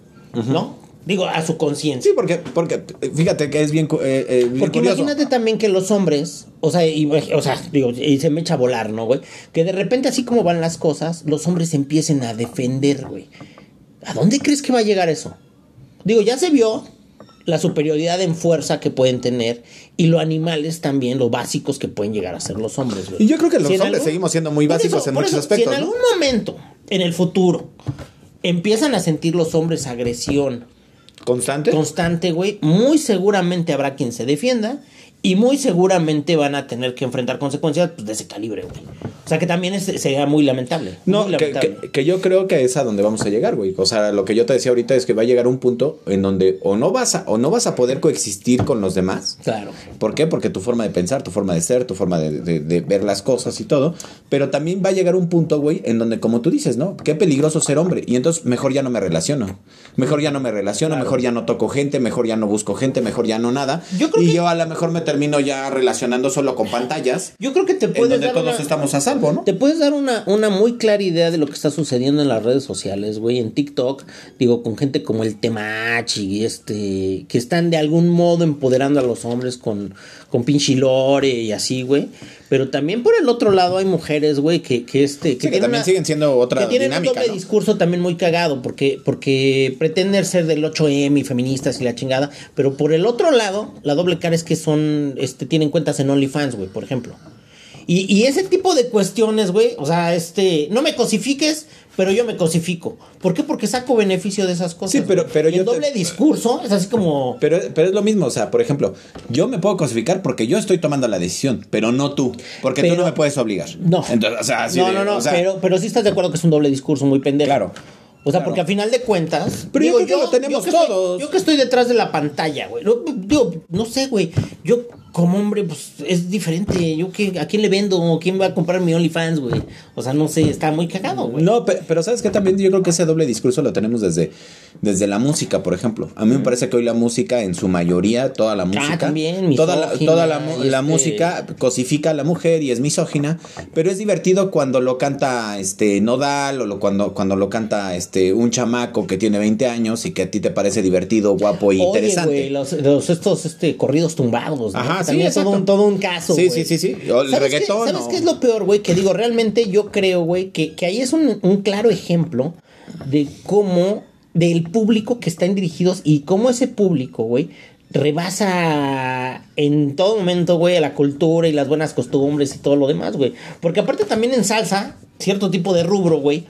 [SPEAKER 1] ¿no? Digo, a su conciencia.
[SPEAKER 3] Sí, porque, porque fíjate que es bien, eh, eh, bien
[SPEAKER 1] Porque
[SPEAKER 3] curioso.
[SPEAKER 1] imagínate también que los hombres, o sea, y, o sea, digo, y se me echa a volar, ¿no, güey? Que de repente, así como van las cosas, los hombres empiecen a defender, güey. ¿A dónde crees que va a llegar eso? Digo, ya se vio la superioridad en fuerza que pueden tener y lo animales también, lo básicos que pueden llegar a ser los hombres, güey.
[SPEAKER 3] Y yo creo que los
[SPEAKER 1] Si en
[SPEAKER 3] hombres seguimos siendo muy básicos en muchos
[SPEAKER 1] Si
[SPEAKER 3] aspectos,
[SPEAKER 1] en
[SPEAKER 3] ¿no?
[SPEAKER 1] algún momento, en el futuro, empiezan a sentir los hombres agresión,
[SPEAKER 3] ¿Constante?
[SPEAKER 1] constante, güey, muy seguramente habrá quien se defienda y muy seguramente van a tener que enfrentar consecuencias pues, de ese calibre, güey. O sea que también es- sería muy lamentable.
[SPEAKER 3] No,
[SPEAKER 1] muy
[SPEAKER 3] que,
[SPEAKER 1] lamentable.
[SPEAKER 3] que- que yo creo que es a donde vamos a llegar, güey. O sea, lo que yo te decía ahorita es que va a llegar un punto en donde o no vas a, o no vas a poder coexistir con los demás.
[SPEAKER 1] Claro.
[SPEAKER 3] ¿Por qué? Porque tu forma de pensar, tu forma de ser, tu forma de, de- de ver las cosas y todo. Pero también va a llegar un punto, güey, en donde, como tú dices, ¿no? Qué peligroso ser hombre. Y entonces mejor ya no me relaciono. Mejor ya no me relaciono,
[SPEAKER 1] Claro.
[SPEAKER 3] mejor ya no toco gente, mejor ya no busco gente, mejor ya no nada.
[SPEAKER 1] Yo creo
[SPEAKER 3] y
[SPEAKER 1] que-
[SPEAKER 3] yo a lo mejor me termino ya relacionando solo con pantallas.
[SPEAKER 1] Yo creo que te
[SPEAKER 3] En
[SPEAKER 1] puedes
[SPEAKER 3] donde
[SPEAKER 1] dar
[SPEAKER 3] todos
[SPEAKER 1] una-
[SPEAKER 3] estamos a salvo, ¿no?
[SPEAKER 1] Te puedes dar una, una muy clara idea de lo que está sucediendo en las redes sociales, güey, en TikTok, digo, con gente como el Temachi y este, que están de algún modo empoderando a los hombres con, con pinche lore y así, güey. Pero también por el otro lado hay mujeres, güey, que, que este,
[SPEAKER 3] Sí, que también siguen siendo otra
[SPEAKER 1] que tienen
[SPEAKER 3] dinámica,
[SPEAKER 1] un doble
[SPEAKER 3] ¿no?
[SPEAKER 1] discurso también muy cagado, porque, porque pretenden ser del 8M y feministas y la chingada, pero por el otro lado, la doble cara es que son, este, tienen cuentas en OnlyFans, güey, por ejemplo. Y, y ese tipo de cuestiones, güey, o sea, este, no me cosifiques, pero yo me cosifico. ¿Por qué? Porque saco beneficio de esas cosas.
[SPEAKER 3] Sí, pero- pero yo
[SPEAKER 1] el
[SPEAKER 3] te-
[SPEAKER 1] doble discurso es así como...
[SPEAKER 3] Pero, pero es lo mismo, o sea, por ejemplo, yo me puedo clasificar porque yo estoy tomando la decisión, pero no tú, porque tú no me puedes obligar.
[SPEAKER 1] No.
[SPEAKER 3] Entonces, o sea, así
[SPEAKER 1] no,
[SPEAKER 3] de-
[SPEAKER 1] no, no,
[SPEAKER 3] o sea,
[SPEAKER 1] pero, pero sí estás de acuerdo que es un doble discurso muy pendejo.
[SPEAKER 3] Claro.
[SPEAKER 1] O sea,
[SPEAKER 3] Claro.
[SPEAKER 1] porque a final de cuentas.
[SPEAKER 3] Pero yo creo que lo tenemos
[SPEAKER 1] que estoy-
[SPEAKER 3] todos.
[SPEAKER 1] yo que estoy detrás de la pantalla, güey. No, digo, no sé, güey. Yo, como hombre, pues es diferente. Yo, que, ¿a quién le vendo? ¿Quién va a comprar mi OnlyFans, güey? O sea, no sé, está muy cagado, güey.
[SPEAKER 3] No, pe- pero, sabes que también yo creo que ese doble discurso lo tenemos desde, desde la música, por ejemplo. A mí me parece que hoy la música, en su mayoría, toda la música,
[SPEAKER 1] Ah, también,
[SPEAKER 3] toda la, toda la,
[SPEAKER 1] este-
[SPEAKER 3] música cosifica a la mujer y es misógina, pero es divertido cuando lo canta este Nodal o lo, cuando, cuando lo canta este un chamaco que tiene 20 años y que a ti te parece divertido, guapo
[SPEAKER 1] Oye,
[SPEAKER 3] interesante.
[SPEAKER 1] güey, los, los- estos este, corridos tumbados, ¿no?
[SPEAKER 3] Sí,
[SPEAKER 1] también todo un, todo un caso,
[SPEAKER 3] Sí,
[SPEAKER 1] güey.
[SPEAKER 3] sí, sí, sí. O el
[SPEAKER 1] ¿Sabes qué-
[SPEAKER 3] reggaetón,
[SPEAKER 1] ¿Sabes
[SPEAKER 3] o-
[SPEAKER 1] qué es lo peor, güey? Que digo, realmente yo creo, güey, que, que ahí es un, un claro ejemplo de cómo, del público que están dirigidos y cómo ese público, güey, rebasa en todo momento, güey, a la cultura y las buenas costumbres y todo lo demás, güey. Porque aparte también en salsa, cierto tipo de rubro, güey,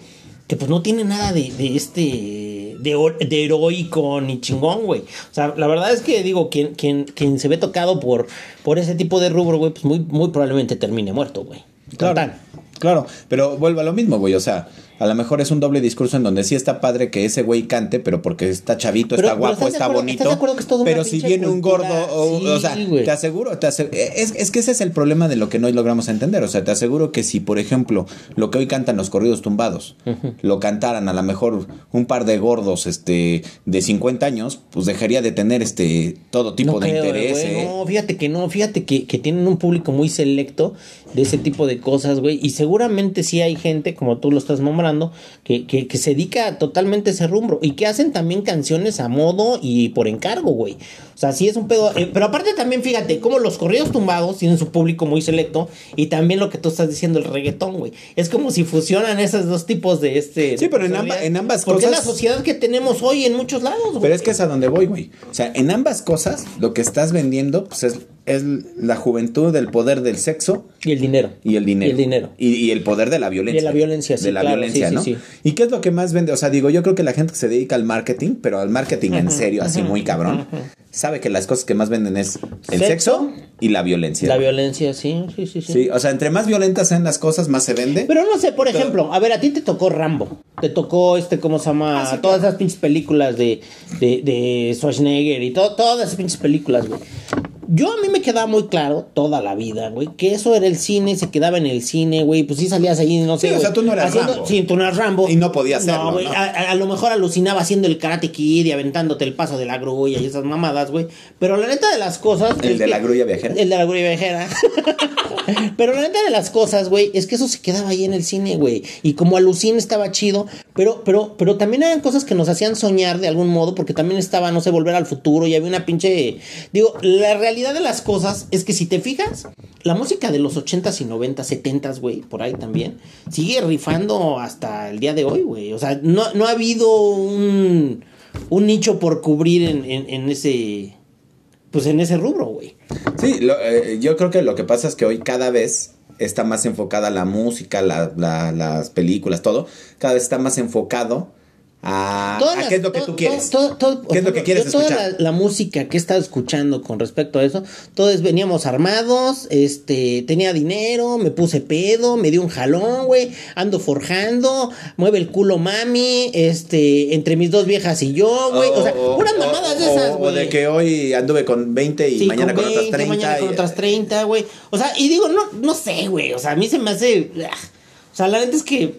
[SPEAKER 1] que pues no tiene nada de, de este de, heroico ni chingón, güey. O sea, la verdad es que digo, quien, quien, quien se ve tocado por, por ese tipo de rubro, güey, pues muy, muy probablemente termine muerto, güey.
[SPEAKER 3] Claro,
[SPEAKER 1] Total.
[SPEAKER 3] Claro, pero vuelvo a lo mismo, güey. O sea, a lo mejor es un doble discurso en donde sí está padre que ese güey cante, pero porque está chavito,
[SPEAKER 1] Pero-
[SPEAKER 3] está
[SPEAKER 1] pero
[SPEAKER 3] guapo,
[SPEAKER 1] ¿estás de
[SPEAKER 3] está
[SPEAKER 1] acuerdo-
[SPEAKER 3] bonito.
[SPEAKER 1] que es
[SPEAKER 3] pero si viene un gordo, o,
[SPEAKER 1] Sí,
[SPEAKER 3] o sea,
[SPEAKER 1] güey.
[SPEAKER 3] te aseguro, te es, es que ese es el problema de lo que no logramos entender. O sea, te aseguro que si, por ejemplo, lo que hoy cantan los corridos tumbados, lo cantaran a lo mejor un par de gordos este de 50 años, pues dejaría de tener este todo tipo de
[SPEAKER 1] creo,
[SPEAKER 3] interés.
[SPEAKER 1] güey,
[SPEAKER 3] ¿eh?
[SPEAKER 1] No, fíjate que no, fíjate que, que tienen un público muy selecto de ese tipo de cosas, güey. Y seguramente sí hay gente, como tú lo estás nombrando, que, que, se dedica totalmente a ese rumbo. Y que hacen también canciones a modo y por encargo, güey. O sea, sí es un pedo. eh, pero aparte también, fíjate, como los corridos tumbados tienen su público muy selecto. Y también lo que tú estás diciendo, el reggaetón, güey. Es como si fusionan esos dos tipos de este.
[SPEAKER 3] Sí, pero en amba- en ambas
[SPEAKER 1] Porque es
[SPEAKER 3] cosas-
[SPEAKER 1] la sociedad que tenemos hoy en muchos lados, güey.
[SPEAKER 3] Pero es que es a donde voy, güey. O sea, en ambas cosas, lo que estás vendiendo, pues es, es la juventud, el poder del sexo
[SPEAKER 1] Y el dinero.
[SPEAKER 3] y el dinero.
[SPEAKER 1] Y el dinero.
[SPEAKER 3] Y, y el poder de la violencia.
[SPEAKER 1] Y de la violencia, sí,
[SPEAKER 3] De la
[SPEAKER 1] claro,
[SPEAKER 3] violencia,
[SPEAKER 1] sí,
[SPEAKER 3] ¿no?
[SPEAKER 1] sí, sí.
[SPEAKER 3] ¿Y qué es lo que más vende? O sea, digo, yo creo que la gente que se dedica al marketing, pero al marketing en serio, así muy cabrón, sabe que las cosas que más venden es el
[SPEAKER 1] Sexo.
[SPEAKER 3] sexo, y la violencia.
[SPEAKER 1] La violencia, sí, sí, sí, sí.
[SPEAKER 3] Sí, o sea, entre más violentas sean las cosas, más se vende.
[SPEAKER 1] Pero no sé, por ejemplo, a ver, a ti te tocó Rambo. Te tocó este, ¿cómo se llama?
[SPEAKER 3] Ah, sí,
[SPEAKER 1] todas esas pinches películas de, de, de Schwarzenegger y todo, todas esas pinches películas, güey. Yo a mí me quedaba muy claro toda la vida, güey, que eso era el cine, se quedaba en el cine, güey, pues sí salías ahí, no sé.
[SPEAKER 3] Sí, o sea, tú no eras Rambo.
[SPEAKER 1] Sí, tú no eras Rambo.
[SPEAKER 3] Y no podías
[SPEAKER 1] No,
[SPEAKER 3] serlo,
[SPEAKER 1] güey,
[SPEAKER 3] ¿no?
[SPEAKER 1] A, lo mejor alucinaba haciendo el Karate Kid y aventándote el paso de la grulla y esas mamadas, güey. Pero la neta de las cosas.
[SPEAKER 3] ¿El de
[SPEAKER 1] que-
[SPEAKER 3] la grulla viajera?
[SPEAKER 1] El de la grulla viajera. pero la neta de las cosas, güey, es que eso se quedaba ahí en el cine, güey. Y como alucina estaba chido, pero, pero, pero también eran cosas que nos hacían soñar de algún modo, porque también estaba, no sé, volver al futuro y había una pinche. Digo, la realidad de las cosas es que si te fijas, la música de los 80s y 90s, 70s, güey, por ahí también, sigue rifando hasta el día de hoy, güey. O sea, no, no ha habido un, un nicho por cubrir en, en, ese. Pues en ese rubro, güey.
[SPEAKER 3] Sí, eh, yo creo que lo que pasa es que hoy cada vez está más enfocada la música, la- las películas, todo. Cada vez está más enfocado a,
[SPEAKER 1] Todas
[SPEAKER 3] a qué es lo que tú quieres. ¿Qué es lo que quieres
[SPEAKER 1] yo toda
[SPEAKER 3] escuchar?
[SPEAKER 1] La, la música que he estado escuchando con respecto a eso, todos veníamos armados, este, tenía dinero, me puse pedo, me dio un jalón, güey, ando forjando, mueve el culo mami, este, entre mis dos viejas y yo, güey, o sea, puras mamadas de esas,
[SPEAKER 3] o
[SPEAKER 1] güey.
[SPEAKER 3] de que hoy anduve con 20 y
[SPEAKER 1] Sí,
[SPEAKER 3] mañana con,
[SPEAKER 1] 20,
[SPEAKER 3] otras 30.
[SPEAKER 1] mañana con otras 30, güey. O sea, y digo, no, no sé, güey. O sea, a mí se me hace. ah. O sea, la neta es que.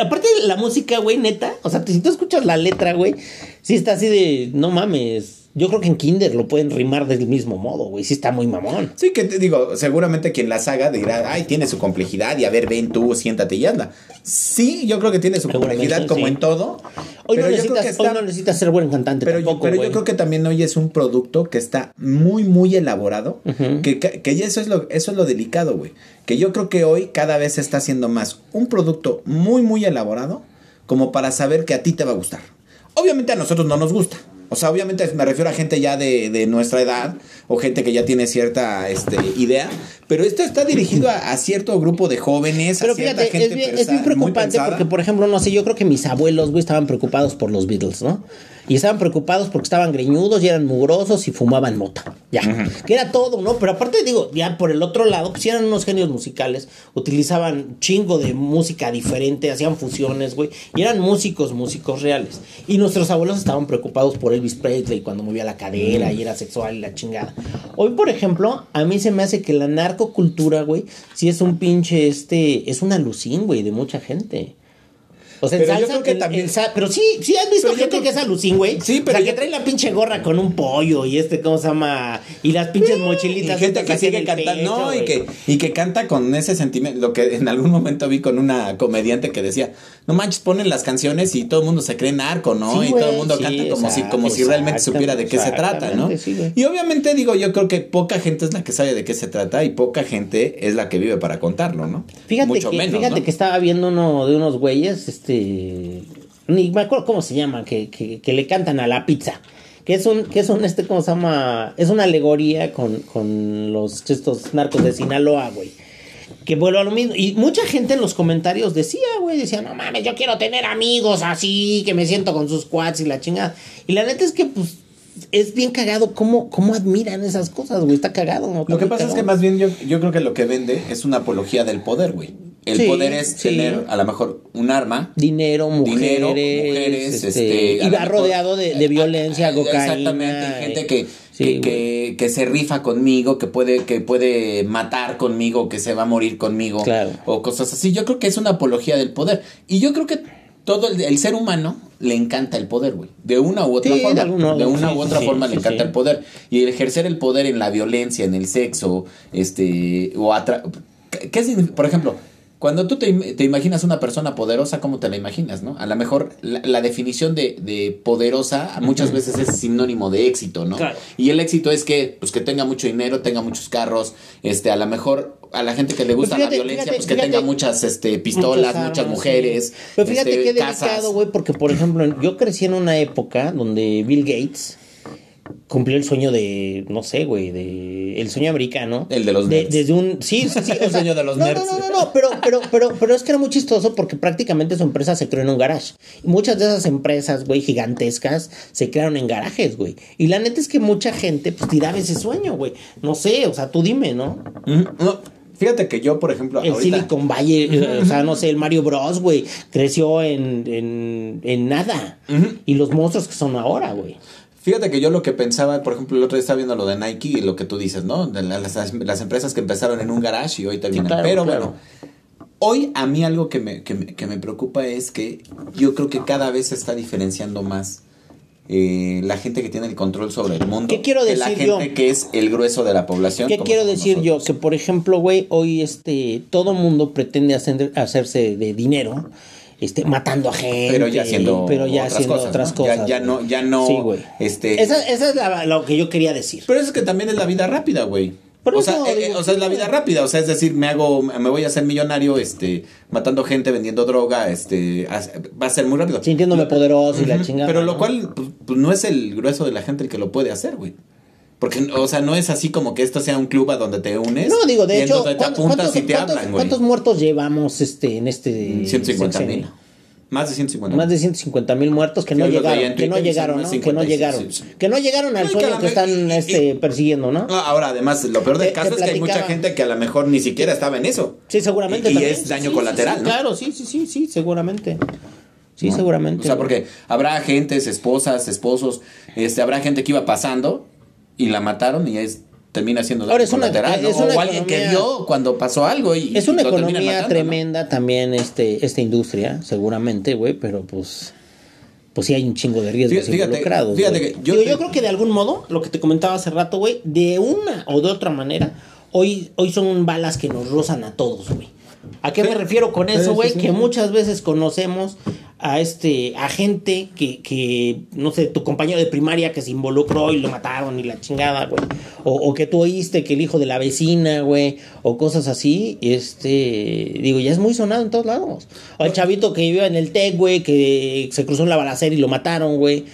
[SPEAKER 1] Aparte la música, güey, neta. O sea, si tú escuchas la letra, güey, sí está así de. No mames. Yo creo que en Kinder lo pueden rimar del mismo modo, güey. Sí está muy mamón.
[SPEAKER 3] Sí, que te digo, seguramente quien las haga dirá, ay, tiene su complejidad y a ver, ven tú, siéntate y hazla. Sí, yo creo que tiene su complejidad como
[SPEAKER 1] sí.
[SPEAKER 3] en todo.
[SPEAKER 1] Hoy no,
[SPEAKER 3] pero yo creo
[SPEAKER 1] hoy no necesitas ser buen cantante
[SPEAKER 3] pero, yo,
[SPEAKER 1] tampoco,
[SPEAKER 3] pero yo creo que también hoy es un producto que está muy, muy elaborado. que, que, que eso es lo, eso es lo delicado, güey. Que yo creo que hoy cada vez se está haciendo más un producto muy, muy elaborado como para saber que a ti te va a gustar. Obviamente a nosotros no nos gusta. O sea, obviamente me refiero a gente ya de, de nuestra edad o gente que ya tiene cierta este, idea, pero esto está dirigido a, a cierto grupo de jóvenes,
[SPEAKER 1] Pero
[SPEAKER 3] a cierta
[SPEAKER 1] fíjate,
[SPEAKER 3] gente
[SPEAKER 1] es bien, es preocupante porque, por ejemplo, no sé, yo creo que mis abuelos, güey, estaban preocupados por los Beatles, ¿no? Y estaban preocupados porque estaban greñudos y eran mugrosos y fumaban mota. Ya. Que era todo, ¿no? Pero aparte, digo, ya por el otro lado, pues eran unos genios musicales, utilizaban chingo de música diferente, hacían fusiones, güey, y eran músicos, músicos reales. Y nuestros abuelos estaban preocupados por Elvis Presley cuando movía la cadera y era sexual y la chingada. Hoy, por ejemplo, a mí se me hace que la narcocultura, güey, sí es un pinche, este, es una alucín, güey, de mucha gente. O sea,
[SPEAKER 3] Pero yo
[SPEAKER 1] ensalzan
[SPEAKER 3] creo que
[SPEAKER 1] el-
[SPEAKER 3] también-
[SPEAKER 1] pero sí, sí has visto
[SPEAKER 3] Pero yo
[SPEAKER 1] gente
[SPEAKER 3] creo
[SPEAKER 1] que es alucín, güey.
[SPEAKER 3] Sí, pero
[SPEAKER 1] O sea,
[SPEAKER 3] yo-
[SPEAKER 1] que trae la pinche gorra con un pollo y este, ¿cómo se llama? Y las pinches
[SPEAKER 3] Y
[SPEAKER 1] mochilitas.
[SPEAKER 3] gente
[SPEAKER 1] estas
[SPEAKER 3] que sigue cantando, no,
[SPEAKER 1] pecho,
[SPEAKER 3] y que, y que canta con ese sentimiento, lo que en algún momento vi con una comediante que decía, no manches, ponen las canciones y todo el mundo se cree narco, ¿no?
[SPEAKER 1] Sí,
[SPEAKER 3] y todo el mundo
[SPEAKER 1] sí,
[SPEAKER 3] canta como si, como si realmente supiera de qué se trata, ¿no?
[SPEAKER 1] sí,
[SPEAKER 3] y obviamente digo, yo creo que poca gente es la que sabe de qué se trata y poca gente es la que vive para contarlo, ¿no?
[SPEAKER 1] Fíjate,
[SPEAKER 3] Mucho
[SPEAKER 1] que,
[SPEAKER 3] menos,
[SPEAKER 1] fíjate
[SPEAKER 3] ¿no?
[SPEAKER 1] que estaba viendo uno de unos güeyes, este. Ni me acuerdo cómo se llaman, que, que, que le cantan a la pizza. Que es un, que es un, este, ¿cómo se llama? Es una alegoría con, con los, estos narcos de Sinaloa, güey. Que vuelvo a lo mismo. Y mucha gente en los comentarios decía, güey, decía, no mames, yo quiero tener amigos así, que me siento con sus quads y la chingada. Y la neta es que, pues, es bien cagado cómo, cómo admiran esas cosas, güey. Está cagado, ¿no?
[SPEAKER 3] Lo que pasa es que más bien yo, yo creo que lo que vende es una apología del poder, güey. El
[SPEAKER 1] Sí,
[SPEAKER 3] poder es
[SPEAKER 1] sí.
[SPEAKER 3] tener a lo mejor un arma,
[SPEAKER 1] Dinero, mujeres,
[SPEAKER 3] dinero, mujeres,
[SPEAKER 1] este,
[SPEAKER 3] este,
[SPEAKER 1] y va rodeado de, de violencia, cocaína.
[SPEAKER 3] Exactamente, hay gente que,
[SPEAKER 1] Sí,
[SPEAKER 3] que, que, que se rifa conmigo, que puede, que puede matar conmigo, que se va a morir conmigo,
[SPEAKER 1] Claro.
[SPEAKER 3] o cosas así. Yo creo que es una apología del poder. Y yo creo que todo el, el ser humano le encanta el poder, güey. De una u otra
[SPEAKER 1] Sí,
[SPEAKER 3] forma. de una
[SPEAKER 1] sí,
[SPEAKER 3] u otra
[SPEAKER 1] sí,
[SPEAKER 3] forma le encanta el poder. Y el ejercer el poder en la violencia, en el sexo, este, o atra ¿Qué- ¿Qué significa? Por ejemplo, cuando tú te, te imaginas una persona poderosa, ¿cómo te la imaginas, no? A lo mejor la, la definición de, de poderosa muchas veces es sinónimo de éxito, ¿no?
[SPEAKER 1] Claro.
[SPEAKER 3] Y el éxito es que, pues, que tenga mucho dinero, tenga muchos carros, este, a lo mejor a la gente que le gusta
[SPEAKER 1] Pues fíjate,
[SPEAKER 3] la violencia,
[SPEAKER 1] fíjate,
[SPEAKER 3] pues que
[SPEAKER 1] fíjate.
[SPEAKER 3] tenga muchas, este, pistolas,
[SPEAKER 1] Muchas
[SPEAKER 3] mujeres,
[SPEAKER 1] sí. Pero fíjate
[SPEAKER 3] este,
[SPEAKER 1] qué delicado, güey, porque por ejemplo, yo crecí en una época donde Bill Gates cumplió el sueño de, no sé, güey, de el sueño americano.
[SPEAKER 3] El de los nerds.
[SPEAKER 1] Desde un, sí, sí, sí.
[SPEAKER 3] El sueño de los
[SPEAKER 1] no,
[SPEAKER 3] nerds.
[SPEAKER 1] No, no, no, no, pero, pero, pero, pero es que era muy chistoso porque prácticamente su empresa se creó en un garage. Y muchas de esas empresas, güey, gigantescas, se crearon en garajes, güey. Y la neta es que mucha gente, pues, tiraba ese sueño, güey. No sé, o sea, tú dime, ¿no?
[SPEAKER 3] Ujú, no, fíjate que yo, por ejemplo,
[SPEAKER 1] El
[SPEAKER 3] ahorita-
[SPEAKER 1] Silicon Valley, o sea, no sé, el Mario Bros, güey, creció en, en, en nada. Y los monstruos que son ahora, güey.
[SPEAKER 3] Fíjate que yo lo que pensaba, por ejemplo, el otro día estaba viendo lo de Nike y lo que tú dices, ¿no? De la- las, las empresas que empezaron en un garage y hoy terminan.
[SPEAKER 1] claro,
[SPEAKER 3] Pero
[SPEAKER 1] claro.
[SPEAKER 3] bueno, hoy a mí algo que me, que, me, que me preocupa es que yo creo que cada vez se está diferenciando más eh, la gente que tiene el control sobre el mundo.
[SPEAKER 1] ¿Qué quiero
[SPEAKER 3] que la
[SPEAKER 1] decir
[SPEAKER 3] gente
[SPEAKER 1] yo?
[SPEAKER 3] que es el grueso de la población.
[SPEAKER 1] ¿Qué quiero decir
[SPEAKER 3] nosotros.
[SPEAKER 1] yo? Que por ejemplo, güey, hoy este todo mundo pretende hacer- hacerse de dinero, este, matando a gente.
[SPEAKER 3] Pero ya haciendo
[SPEAKER 1] pero ya
[SPEAKER 3] otras
[SPEAKER 1] haciendo
[SPEAKER 3] cosas,
[SPEAKER 1] otras cosas.
[SPEAKER 3] Ya- no- ya no,
[SPEAKER 1] Sí, güey.
[SPEAKER 3] este-
[SPEAKER 1] Esa, esa es la- lo que yo quería decir.
[SPEAKER 3] Pero eso es que también es la vida rápida, güey. O eh,
[SPEAKER 1] digo,
[SPEAKER 3] eh, o sea, es la vida rápida, o sea, es decir, me hago, me voy a hacer millonario, este, matando gente, vendiendo droga, este, va a ser muy rápido.
[SPEAKER 1] Sintiéndome poderoso y la chingada.
[SPEAKER 3] Pero lo
[SPEAKER 1] ¿no?
[SPEAKER 3] cual, pues, pues, no es el grueso de la gente el que lo puede hacer, güey. Porque, o sea, no es así como que esto sea un club a donde te unes.
[SPEAKER 1] No, digo, de hecho,
[SPEAKER 3] te
[SPEAKER 1] ¿cuántos,
[SPEAKER 3] apuntas y te
[SPEAKER 1] cuántos-
[SPEAKER 3] hablan,
[SPEAKER 1] cuántos muertos llevamos este, en este
[SPEAKER 3] 150 mil.
[SPEAKER 1] sexenio?
[SPEAKER 3] Más de 150
[SPEAKER 1] Más de 150 mil muertos que no llegaron, que no llegaron, ¿no? Que no
[SPEAKER 3] 56,
[SPEAKER 1] llegaron. Que no llegaron al sueño que están este, persiguiendo, ¿no?
[SPEAKER 3] Ahora, además, lo peor del
[SPEAKER 1] Te-
[SPEAKER 3] caso es que hay mucha gente que a lo mejor ni siquiera estaba en eso.
[SPEAKER 1] Sí, seguramente
[SPEAKER 3] Y- es daño colateral, ¿no?
[SPEAKER 1] Claro, sí, sí, sí, sí, seguramente. Sí, seguramente.
[SPEAKER 3] O sea, porque habrá agentes, esposas, esposos, este, habrá gente que iba pasando y la mataron y es termina siendo
[SPEAKER 1] Ahora, es una-
[SPEAKER 3] colateral, ¿no?
[SPEAKER 1] es una
[SPEAKER 3] o alguien que vio cuando pasó algo y
[SPEAKER 1] Es una
[SPEAKER 3] y
[SPEAKER 1] economía
[SPEAKER 3] matando, ¿no?
[SPEAKER 1] tremenda también este, esta industria, seguramente, güey, pero pues... pues sí hay un chingo de riesgos
[SPEAKER 3] Fíjate-
[SPEAKER 1] involucrados.
[SPEAKER 3] fíjate que yo
[SPEAKER 1] Digo,
[SPEAKER 3] te-
[SPEAKER 1] yo creo que de algún modo, lo que te comentaba hace rato, güey, de una o de otra manera, hoy, hoy son balas que nos rozan a todos, güey. ¿A qué me refiero con eso, güey?
[SPEAKER 2] sí.
[SPEAKER 1] Que muchas veces conocemos a este a gente que, que, no sé, tu compañero de primaria que se involucró y lo mataron y la chingada, güey. O, o que tú oíste que el hijo de la vecina, güey, o cosas así, este, digo, ya es muy sonado en todos lados. O el chavito que vivió en el TEC, güey, que se cruzó en la balacera y lo mataron, güey.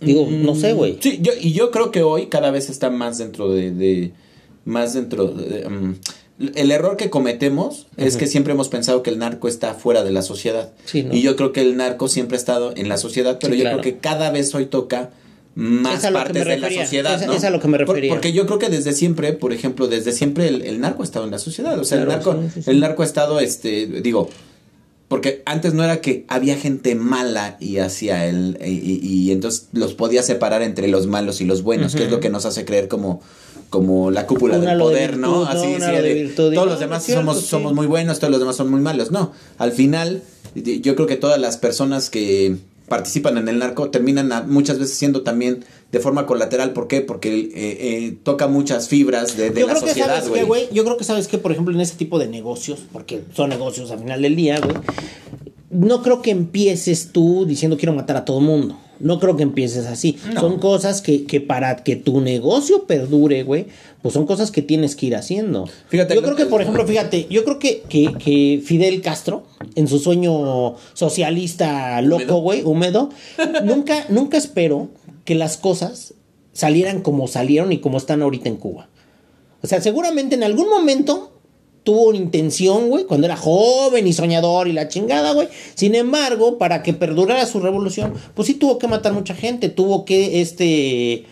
[SPEAKER 1] Digo, no sé, güey.
[SPEAKER 3] Sí, yo, y yo creo que hoy cada vez está más dentro de. de- más dentro de. mm, el error que cometemos es que siempre hemos pensado que el narco está fuera de la sociedad.
[SPEAKER 1] Sí, ¿no?
[SPEAKER 3] Y yo creo que el narco siempre ha estado en la sociedad, pero
[SPEAKER 1] Sí,
[SPEAKER 3] yo
[SPEAKER 1] claro.
[SPEAKER 3] creo que cada vez hoy toca más partes de la sociedad.
[SPEAKER 1] es-
[SPEAKER 3] ¿no?
[SPEAKER 1] es a lo que me
[SPEAKER 3] Por-
[SPEAKER 1] refería.
[SPEAKER 3] porque yo creo que desde siempre, por ejemplo, desde siempre el, el narco ha estado en la sociedad. O sea, el, narco,
[SPEAKER 1] sí.
[SPEAKER 3] el narco ha estado, este, digo, porque antes no era que había gente mala y hacía el y, y- y entonces los podía separar entre los malos y los buenos, que es lo que nos hace creer como como la cúpula del
[SPEAKER 1] de
[SPEAKER 3] poder, ¿no?
[SPEAKER 1] virtud, ¿no?
[SPEAKER 3] Así
[SPEAKER 1] halo de
[SPEAKER 3] todos
[SPEAKER 1] no,
[SPEAKER 3] los demás
[SPEAKER 1] cierto,
[SPEAKER 3] somos
[SPEAKER 1] sí.
[SPEAKER 3] somos muy buenos, todos los demás son muy malos. No, al final yo creo que todas las personas que participan en el narco terminan a- muchas veces siendo también de forma colateral, ¿por qué? Porque eh, eh, toca muchas fibras de, de
[SPEAKER 1] yo
[SPEAKER 3] la
[SPEAKER 1] creo que
[SPEAKER 3] sociedad,
[SPEAKER 1] sabes
[SPEAKER 3] güey.
[SPEAKER 1] Yo creo que sabes que, por ejemplo, en ese tipo de negocios, porque son negocios al final del día, güey. No creo que empieces tú diciendo quiero matar a todo mundo. No creo que empieces así.
[SPEAKER 3] No.
[SPEAKER 1] Son cosas que, que para que tu negocio perdure, güey, pues son cosas que tienes que ir haciendo.
[SPEAKER 3] Fíjate,
[SPEAKER 1] yo creo que,
[SPEAKER 3] que-
[SPEAKER 1] por ejemplo, fíjate, yo creo que, que, que Fidel Castro, en su sueño socialista loco, güey, húmedo, nunca, nunca esperó que las cosas salieran como salieron y como están ahorita en Cuba. O sea, seguramente en algún momento tuvo una intención, güey, cuando era joven y soñador y la chingada, güey. Sin embargo, para que perdurara su revolución, pues sí tuvo que matar mucha gente, tuvo que, este,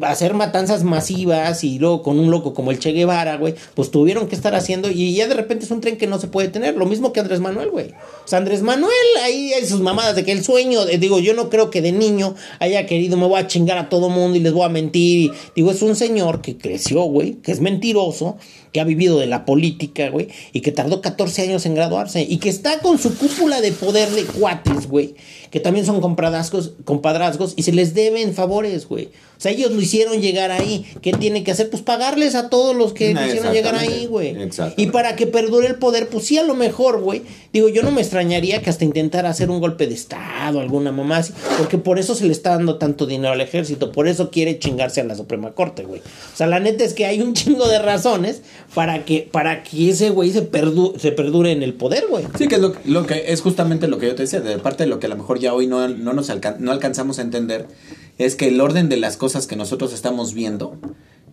[SPEAKER 1] hacer matanzas masivas y luego con un loco como el Che Guevara, güey, pues tuvieron que estar haciendo y ya de repente es un tren que no se puede tener, lo mismo que Andrés Manuel, güey. O sea, Andrés Manuel ahí hay sus mamadas de que el sueño, eh, digo, yo no creo que de niño haya querido, me voy a chingar a todo mundo y les voy a mentir, y, digo, es un señor que creció, güey, que es mentiroso, que ha vivido de la política, güey, y que tardó 14 años en graduarse y que está con su cúpula de poder de cuates, güey, que también son compadrazgos, compadrazgos y se les deben favores, güey. O sea, ellos lo hicieron llegar ahí. ¿Qué tiene que hacer? Pues pagarles a todos los que lo hicieron llegar ahí, güey. Y para que perdure el poder, pues sí, a lo mejor, güey. Digo, yo no me extrañaría que hasta intentara hacer un golpe de Estado, alguna mamá así, porque por eso se le está dando tanto dinero al ejército, por eso quiere chingarse a la Suprema Corte, güey. O sea, la neta es que hay un chingo de razones para que, para que ese güey se, perdu- se perdure en el poder, güey.
[SPEAKER 3] Sí, que es lo, lo que es justamente lo que yo te decía, de parte de lo que a lo mejor ya hoy no, no nos alcan- no alcanzamos a entender, es que el orden de las cosas que nosotros estamos viendo,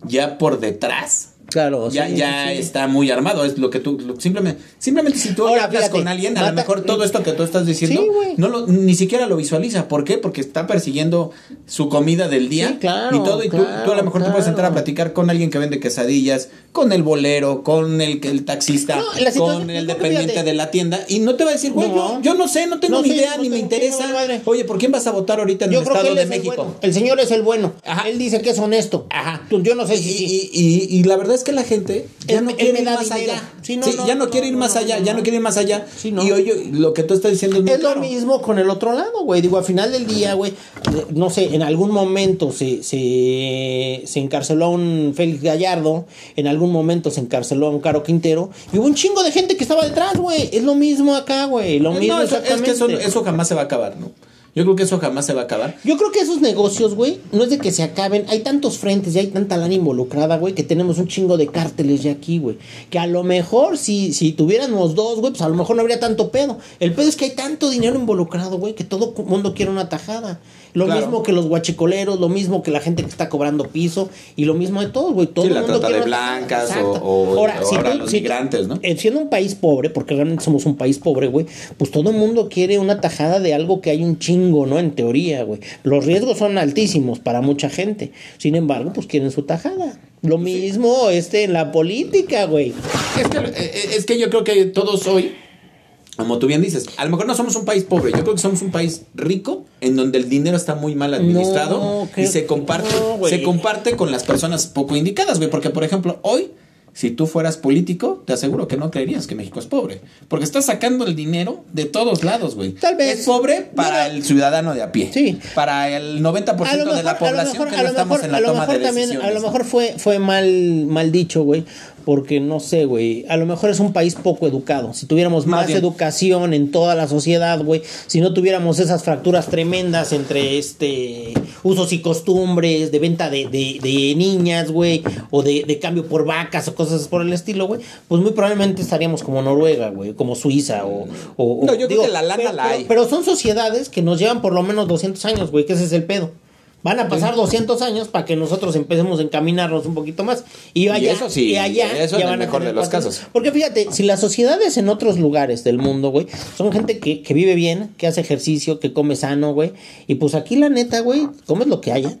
[SPEAKER 3] ya por detrás,
[SPEAKER 1] Claro,
[SPEAKER 3] ya,
[SPEAKER 1] sí,
[SPEAKER 3] ya
[SPEAKER 1] sí.
[SPEAKER 3] está muy armado. Es lo que tú, lo- simplemente, simplemente si tú
[SPEAKER 1] Ahora,
[SPEAKER 3] hablas
[SPEAKER 1] fíjate,
[SPEAKER 3] con alguien, a lo mejor todo esto que tú estás diciendo,
[SPEAKER 1] Sí,
[SPEAKER 3] no lo, ni siquiera lo visualiza. ¿Por qué? Porque está persiguiendo su comida del día
[SPEAKER 1] claro,
[SPEAKER 3] y todo. Y tú,
[SPEAKER 1] claro,
[SPEAKER 3] tú a lo mejor te puedes sentar a
[SPEAKER 1] claro.
[SPEAKER 3] platicar con alguien que vende quesadillas, con el bolero, con el, el taxista,
[SPEAKER 1] No,
[SPEAKER 3] con el dependiente
[SPEAKER 1] fíjate-
[SPEAKER 3] de la tienda y no te va a decir, güey,
[SPEAKER 1] No.
[SPEAKER 3] yo, yo no sé, no tengo
[SPEAKER 1] No
[SPEAKER 3] ni
[SPEAKER 1] sé,
[SPEAKER 3] idea, ni me interesa. Oye, ¿por quién vas a votar ahorita en
[SPEAKER 1] Yo
[SPEAKER 3] el
[SPEAKER 1] creo que
[SPEAKER 3] Estado
[SPEAKER 1] él
[SPEAKER 3] de
[SPEAKER 1] es el
[SPEAKER 3] México?
[SPEAKER 1] bueno. El señor es el bueno.
[SPEAKER 3] Ajá.
[SPEAKER 1] Él dice que es honesto.
[SPEAKER 3] Ajá.
[SPEAKER 1] Tú- Yo no sé si
[SPEAKER 3] y la verdad es que la gente ya no quiere ir más
[SPEAKER 1] dinero.
[SPEAKER 3] allá.
[SPEAKER 1] Sí, no,
[SPEAKER 3] Sí,
[SPEAKER 1] no,
[SPEAKER 3] ya no,
[SPEAKER 1] no,
[SPEAKER 3] quiere ir más allá, ya
[SPEAKER 1] no.
[SPEAKER 3] quiere ir más allá.
[SPEAKER 1] Sí.
[SPEAKER 3] Y oye, lo que tú estás diciendo es muy
[SPEAKER 1] Es lo mismo con el otro lado, güey. Digo, al final del día, güey, eh, no sé, en algún momento se, se, se encarceló a un Félix Gallardo, en algún momento se encarceló a un Caro Quintero, y hubo un chingo de gente que estaba detrás, güey. Es lo mismo acá, güey. Lo mismo
[SPEAKER 3] No, eso- es
[SPEAKER 1] exactamente.
[SPEAKER 3] que eso, eso jamás se va a acabar, ¿no? Yo creo que eso jamás se va a acabar.
[SPEAKER 1] Yo creo que esos negocios, güey, no es de que se acaben. Hay tantos frentes y hay tanta lana involucrada, güey, que tenemos un chingo de cárteles ya aquí, güey. Que a lo mejor, si, si tuviéramos dos, güey, pues a lo mejor no habría tanto pedo. El pedo es que hay tanto dinero involucrado, güey, que todo mundo quiere una tajada. Lo
[SPEAKER 3] Claro.
[SPEAKER 1] mismo que los guachicoleros, lo mismo que la gente que está cobrando piso y lo mismo de todos, güey. Todo
[SPEAKER 3] Sí,
[SPEAKER 1] el
[SPEAKER 3] la
[SPEAKER 1] mundo
[SPEAKER 3] trata
[SPEAKER 1] quiere
[SPEAKER 3] de blancas o-
[SPEAKER 1] ahora,
[SPEAKER 3] o
[SPEAKER 1] si
[SPEAKER 3] ahora
[SPEAKER 1] tú-
[SPEAKER 3] los
[SPEAKER 1] si tú-
[SPEAKER 3] migrantes, ¿no?
[SPEAKER 1] eh, siendo un país pobre, porque realmente somos un país pobre, güey, pues todo el mundo quiere una tajada de algo que hay un chingo, ¿no? En teoría, güey. Los riesgos son altísimos para mucha gente. Sin embargo, pues quieren su tajada. Lo mismo este en la política, güey.
[SPEAKER 3] Es que, eh, es que yo creo que todos hoy, como tú bien dices, a lo mejor no somos un país pobre, yo creo que somos un país rico en donde el dinero está muy mal administrado
[SPEAKER 1] No,
[SPEAKER 3] y se comparte,
[SPEAKER 1] no,
[SPEAKER 3] se comparte con las personas poco indicadas, güey, porque por ejemplo, hoy si tú fueras político, te aseguro que no creerías que México es pobre. Porque estás sacando el dinero de todos lados, güey.
[SPEAKER 1] Tal vez.
[SPEAKER 3] Es pobre para el ciudadano de a pie.
[SPEAKER 1] Sí.
[SPEAKER 3] Para el 90% de la población que no estamos en la toma
[SPEAKER 1] mejor
[SPEAKER 3] de
[SPEAKER 1] también,
[SPEAKER 3] decisiones.
[SPEAKER 1] a lo mejor fue, fue mal, mal dicho, güey. Porque no sé, güey. A lo mejor es un país poco educado. Si tuviéramos
[SPEAKER 3] Más
[SPEAKER 1] educación en toda la sociedad, güey. Si no tuviéramos esas fracturas tremendas entre este usos y costumbres, de venta de, de, de niñas, güey. O de, de cambio por vacas o cosas por el estilo, güey. Pues muy probablemente estaríamos como Noruega, güey. Como Suiza o. o-
[SPEAKER 3] No, yo creo que la lana
[SPEAKER 1] pero-
[SPEAKER 3] la
[SPEAKER 1] pero-
[SPEAKER 3] hay.
[SPEAKER 1] pero son sociedades que nos llevan por lo menos 200 años, güey, que ese es el pedo. Van a pasar 200 años para que nosotros empecemos a encaminarnos un poquito más. Y, allá,
[SPEAKER 3] eso sí,
[SPEAKER 1] y allá
[SPEAKER 3] eso
[SPEAKER 1] ya
[SPEAKER 3] el
[SPEAKER 1] van a
[SPEAKER 3] mejor de los casos.
[SPEAKER 1] Porque fíjate, si las sociedades en otros lugares del mundo, güey, son gente que, que vive bien, que hace ejercicio, que come sano, güey. Y pues aquí la neta, güey, comes lo que haya.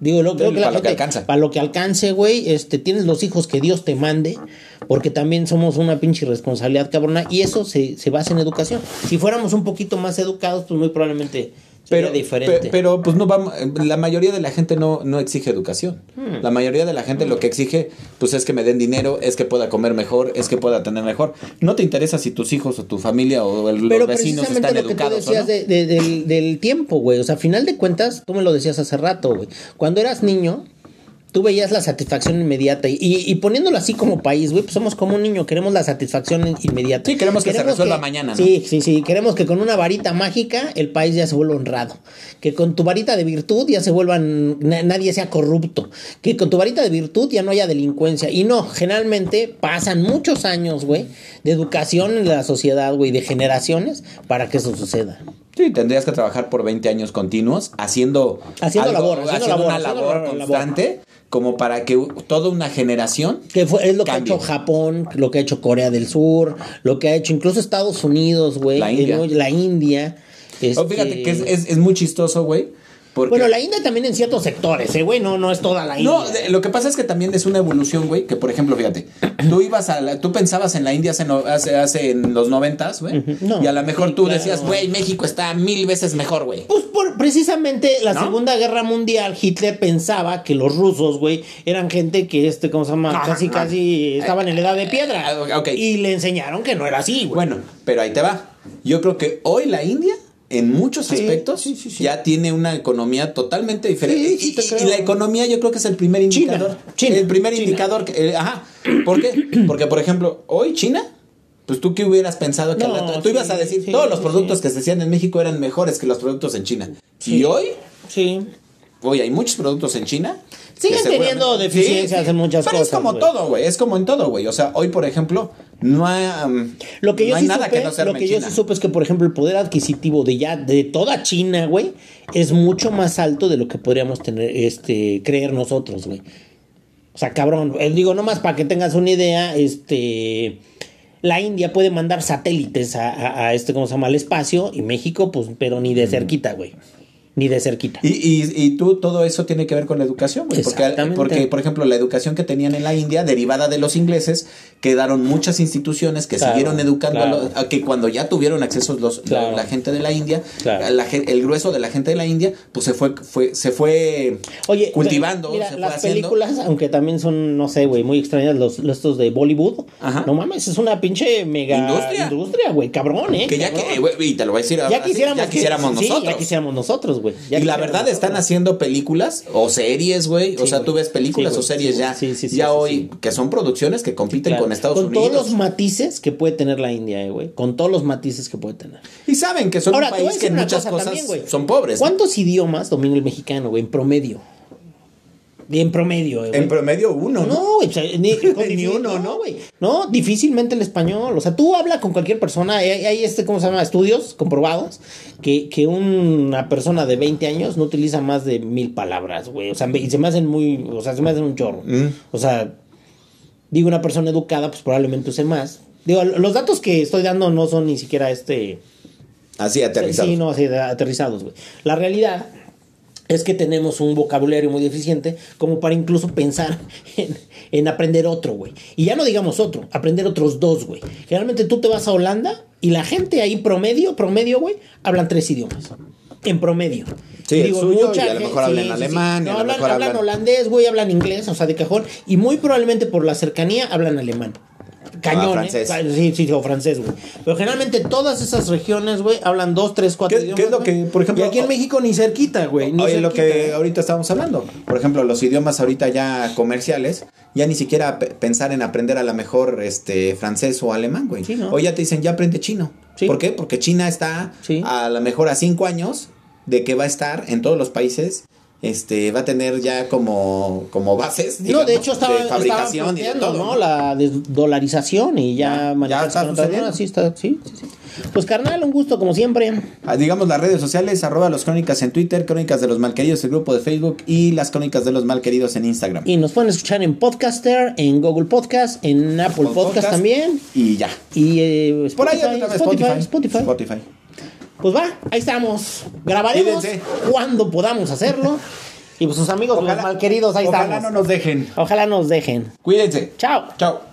[SPEAKER 1] Digo, lo, creo que la
[SPEAKER 3] Para lo que alcanza.
[SPEAKER 1] Para lo que alcance, güey, este, tienes los hijos que Dios te mande, porque también somos una pinche responsabilidad cabrona, y eso se, se basa en educación. Si fuéramos un poquito más educados, pues muy probablemente
[SPEAKER 3] pero,
[SPEAKER 1] diferente.
[SPEAKER 3] pero pues no vamos, la mayoría de la gente no, no exige educación.
[SPEAKER 1] Hmm.
[SPEAKER 3] La mayoría de la gente lo que exige pues es que me den dinero, es que pueda comer mejor, es que pueda tener mejor. No te interesa si tus hijos o tu familia o el-
[SPEAKER 1] Pero
[SPEAKER 3] los vecinos están
[SPEAKER 1] lo que tú
[SPEAKER 3] educados o
[SPEAKER 1] decías
[SPEAKER 3] no.
[SPEAKER 1] de- de- del, del tiempo, güey. O sea, a final de cuentas, tú me lo decías hace rato, güey. Cuando eras niño, tú veías la satisfacción inmediata. Y, y poniéndolo así como país, güey, pues somos como un niño, queremos la satisfacción in- inmediata.
[SPEAKER 3] Sí, queremos que se resuelva mañana, ¿no?
[SPEAKER 1] Sí, sí, sí. Queremos que con una varita mágica el país ya se vuelva honrado. Que con tu varita de virtud ya se vuelvan, na- nadie sea corrupto. Que con tu varita de virtud ya no haya delincuencia. Y no, generalmente pasan muchos años, güey, de educación en la sociedad, güey, de generaciones para que eso suceda.
[SPEAKER 3] Sí, tendrías que trabajar por 20 años continuos haciendo,
[SPEAKER 1] Haciendo labor, haciendo labor,
[SPEAKER 3] una
[SPEAKER 1] haciendo
[SPEAKER 3] labor
[SPEAKER 1] labor.
[SPEAKER 3] constante como para que toda una generación
[SPEAKER 1] Que fue, es lo que
[SPEAKER 3] Cambio.
[SPEAKER 1] ha hecho Japón, lo que ha hecho Corea del Sur, lo que ha hecho incluso Estados Unidos, güey.
[SPEAKER 3] La India.
[SPEAKER 1] eh. La India.
[SPEAKER 3] Oh,
[SPEAKER 1] este-
[SPEAKER 3] fíjate que es, es- es muy chistoso, güey. Porque
[SPEAKER 1] Bueno, la India también en ciertos sectores, eh, güey, no, no es toda la India.
[SPEAKER 3] No, de- lo que pasa es que también es una evolución, güey, que por ejemplo, fíjate, tú ibas a la- tú pensabas en la India hace, no- hace, hace en los noventas, güey.
[SPEAKER 1] No,
[SPEAKER 3] y a lo mejor
[SPEAKER 1] sí,
[SPEAKER 3] tú
[SPEAKER 1] claro.
[SPEAKER 3] decías, güey, México está mil veces mejor, güey.
[SPEAKER 1] Pues por, precisamente la
[SPEAKER 3] ¿No?
[SPEAKER 1] Segunda Guerra Mundial, Hitler pensaba que los rusos, güey, eran gente que, este, ¿cómo se llama?
[SPEAKER 3] Ah,
[SPEAKER 1] casi,
[SPEAKER 3] ah,
[SPEAKER 1] casi estaban en la edad de piedra.
[SPEAKER 3] Ah, ok.
[SPEAKER 1] Y le enseñaron que no era así, güey.
[SPEAKER 3] Bueno, pero ahí te va. Yo creo que hoy la India, en muchos
[SPEAKER 1] Sí,
[SPEAKER 3] aspectos,
[SPEAKER 1] sí, sí, sí.
[SPEAKER 3] ya tiene una economía totalmente diferente. Y, la economía yo creo que es el primer indicador.
[SPEAKER 1] China,
[SPEAKER 3] el primer
[SPEAKER 1] China.
[SPEAKER 3] indicador. Que, eh, ajá. ¿Por qué? Porque, por ejemplo, hoy China... Pues tú qué hubieras pensado que
[SPEAKER 1] No,
[SPEAKER 3] rato- tú ibas a decir todos los productos que se hacían en México eran mejores que los productos en China. Y hoy,
[SPEAKER 1] Sí.
[SPEAKER 3] Hoy hay muchos productos en China.
[SPEAKER 1] Siguen teniendo deficiencias en muchas
[SPEAKER 3] pero
[SPEAKER 1] cosas,
[SPEAKER 3] es como todo, güey. Es como en todo, güey. O sea, hoy, por ejemplo, no hay, um,
[SPEAKER 1] Lo que yo
[SPEAKER 3] no hay
[SPEAKER 1] sí
[SPEAKER 3] nada
[SPEAKER 1] supe,
[SPEAKER 3] que no se
[SPEAKER 1] lo que
[SPEAKER 3] en
[SPEAKER 1] yo
[SPEAKER 3] China.
[SPEAKER 1] sí supe es que, por ejemplo, el poder adquisitivo de ya de toda China, güey, es mucho más alto de lo que podríamos tener, este, creer nosotros, güey. O sea, cabrón, eh, digo, nomás para que tengas una idea, este, la India puede mandar satélites a, a- a este, ¿cómo se llama? Al espacio y México, pues, pero ni de cerquita, güey. Ni de cerquita.
[SPEAKER 3] Y, y, y tú, todo eso tiene que ver con la educación, güey. Porque, porque, por ejemplo, la educación que tenían en la India, derivada de los ingleses, quedaron muchas instituciones que
[SPEAKER 1] Claro,
[SPEAKER 3] siguieron educando a, los- a que cuando ya tuvieron acceso los, la-
[SPEAKER 1] Claro.
[SPEAKER 3] la, gente de la India, la el grueso de la gente de la India, pues se fue, fue, se fue
[SPEAKER 1] Oye,
[SPEAKER 3] cultivando,
[SPEAKER 1] mira,
[SPEAKER 3] se fue
[SPEAKER 1] las
[SPEAKER 3] haciendo.
[SPEAKER 1] películas, aunque también son, no sé, güey, muy extrañas los, los estos de Bollywood.
[SPEAKER 3] Ajá.
[SPEAKER 1] No mames, es una pinche mega
[SPEAKER 3] Industria.
[SPEAKER 1] industria, güey, cabrón, eh.
[SPEAKER 3] Que ya
[SPEAKER 1] cabrón.
[SPEAKER 3] que, eh, güey, y te lo voy a decir ahora
[SPEAKER 1] ya
[SPEAKER 3] sí,
[SPEAKER 1] quisiéramos,
[SPEAKER 3] ya
[SPEAKER 1] que-
[SPEAKER 3] quisiéramos
[SPEAKER 1] sí,
[SPEAKER 3] nosotros.
[SPEAKER 1] ya quisiéramos nosotros, güey.
[SPEAKER 3] Y la verdad están haciendo películas o series, güey. o sea,
[SPEAKER 1] güey.
[SPEAKER 3] tú ves películas
[SPEAKER 1] Sí,
[SPEAKER 3] o series ya,
[SPEAKER 1] güey. Sí, sí, sí,
[SPEAKER 3] ya hoy, que son producciones que compiten
[SPEAKER 1] Claro.
[SPEAKER 3] con Estados
[SPEAKER 1] con
[SPEAKER 3] Unidos.
[SPEAKER 1] todos los matices que puede tener la India, eh, güey. Con todos los matices que puede tener.
[SPEAKER 3] Y saben que son
[SPEAKER 1] Ahora,
[SPEAKER 3] un país que en muchas
[SPEAKER 1] cosa
[SPEAKER 3] cosas
[SPEAKER 1] también,
[SPEAKER 3] son pobres.
[SPEAKER 1] ¿Cuántos idiomas domina el mexicano, güey, en promedio? En promedio, eh.
[SPEAKER 3] En promedio uno, ¿no?
[SPEAKER 1] No, güey, o sea, ni,
[SPEAKER 3] uno,
[SPEAKER 1] no,
[SPEAKER 3] ¿no?
[SPEAKER 1] güey. No, difícilmente el español. O sea, tú hablas con cualquier persona. Hay, hay este, ¿cómo se llama? Estudios comprobados que, que una persona de 20 años no utiliza más de mil palabras, güey. O sea, y se me hacen muy. O sea, se me hacen un chorro.
[SPEAKER 3] Mm.
[SPEAKER 1] O sea, digo, una persona educada, pues probablemente use más. Digo, los datos que estoy dando no son ni siquiera este.
[SPEAKER 3] Así aterrizado.
[SPEAKER 1] Sí, no, así aterrizados, güey. La realidad es que tenemos un vocabulario muy deficiente como para incluso pensar en, en aprender otro, güey. Y ya no digamos otro, aprender otros dos, güey. Generalmente tú te vas a Holanda y la gente ahí promedio, promedio, güey, hablan tres idiomas. En promedio.
[SPEAKER 3] Sí, el suyo,
[SPEAKER 1] mucha
[SPEAKER 3] y a lo mejor hablan alemán,
[SPEAKER 1] No, hablan hablan- holandés, güey, hablan inglés, o sea, de cajón. Y muy probablemente por la cercanía hablan alemán.
[SPEAKER 3] Ah, francés.
[SPEAKER 1] ¿eh? Sí, sí, o francés, güey. Pero generalmente todas esas regiones, güey, hablan dos, tres, cuatro
[SPEAKER 3] ¿Qué-
[SPEAKER 1] idiomas.
[SPEAKER 3] qué es lo que, por ejemplo,
[SPEAKER 1] Y aquí en México ni cerquita, güey.
[SPEAKER 3] Oye, lo
[SPEAKER 1] cerquita.
[SPEAKER 3] que ahorita estábamos hablando. Por ejemplo, los idiomas ahorita ya comerciales, ya ni siquiera pe- pensar en aprender a lo mejor este francés o alemán, güey.
[SPEAKER 1] Sí, ¿no?
[SPEAKER 3] O ya te dicen, ya aprende chino.
[SPEAKER 1] Sí.
[SPEAKER 3] ¿Por qué? Porque China está
[SPEAKER 1] Sí.
[SPEAKER 3] a lo mejor a cinco años de que va a estar en todos los países. Este va a tener ya como, como bases
[SPEAKER 1] No,
[SPEAKER 3] digamos,
[SPEAKER 1] de hecho estaba,
[SPEAKER 3] de fabricación
[SPEAKER 1] estaba
[SPEAKER 3] y de todo.
[SPEAKER 1] ¿no? La desdolarización y ya,
[SPEAKER 3] Ya, ya está sucediendo.
[SPEAKER 1] monedas, Sí, está, sí, sí, sí. Pues carnal, un gusto como siempre.
[SPEAKER 3] Ah, digamos las redes sociales, arroba los crónicas en Twitter, crónicas de los malqueridos, el grupo de Facebook y las crónicas de los malqueridos en Instagram.
[SPEAKER 1] Y nos pueden escuchar en Podcaster, en Google Podcast, en Apple
[SPEAKER 3] Con
[SPEAKER 1] Podcast, también.
[SPEAKER 3] Y ya.
[SPEAKER 1] Y eh,
[SPEAKER 3] Por ahí
[SPEAKER 1] Spotify, Spotify,
[SPEAKER 3] Spotify.
[SPEAKER 1] Spotify. Pues va, ahí estamos. Grabaremos cuando podamos hacerlo. Y pues sus amigos, los malqueridos, ahí
[SPEAKER 3] ojalá
[SPEAKER 1] estamos.
[SPEAKER 3] no nos dejen.
[SPEAKER 1] Ojalá nos dejen.
[SPEAKER 3] Cuídense.
[SPEAKER 1] Chao.
[SPEAKER 3] Chao.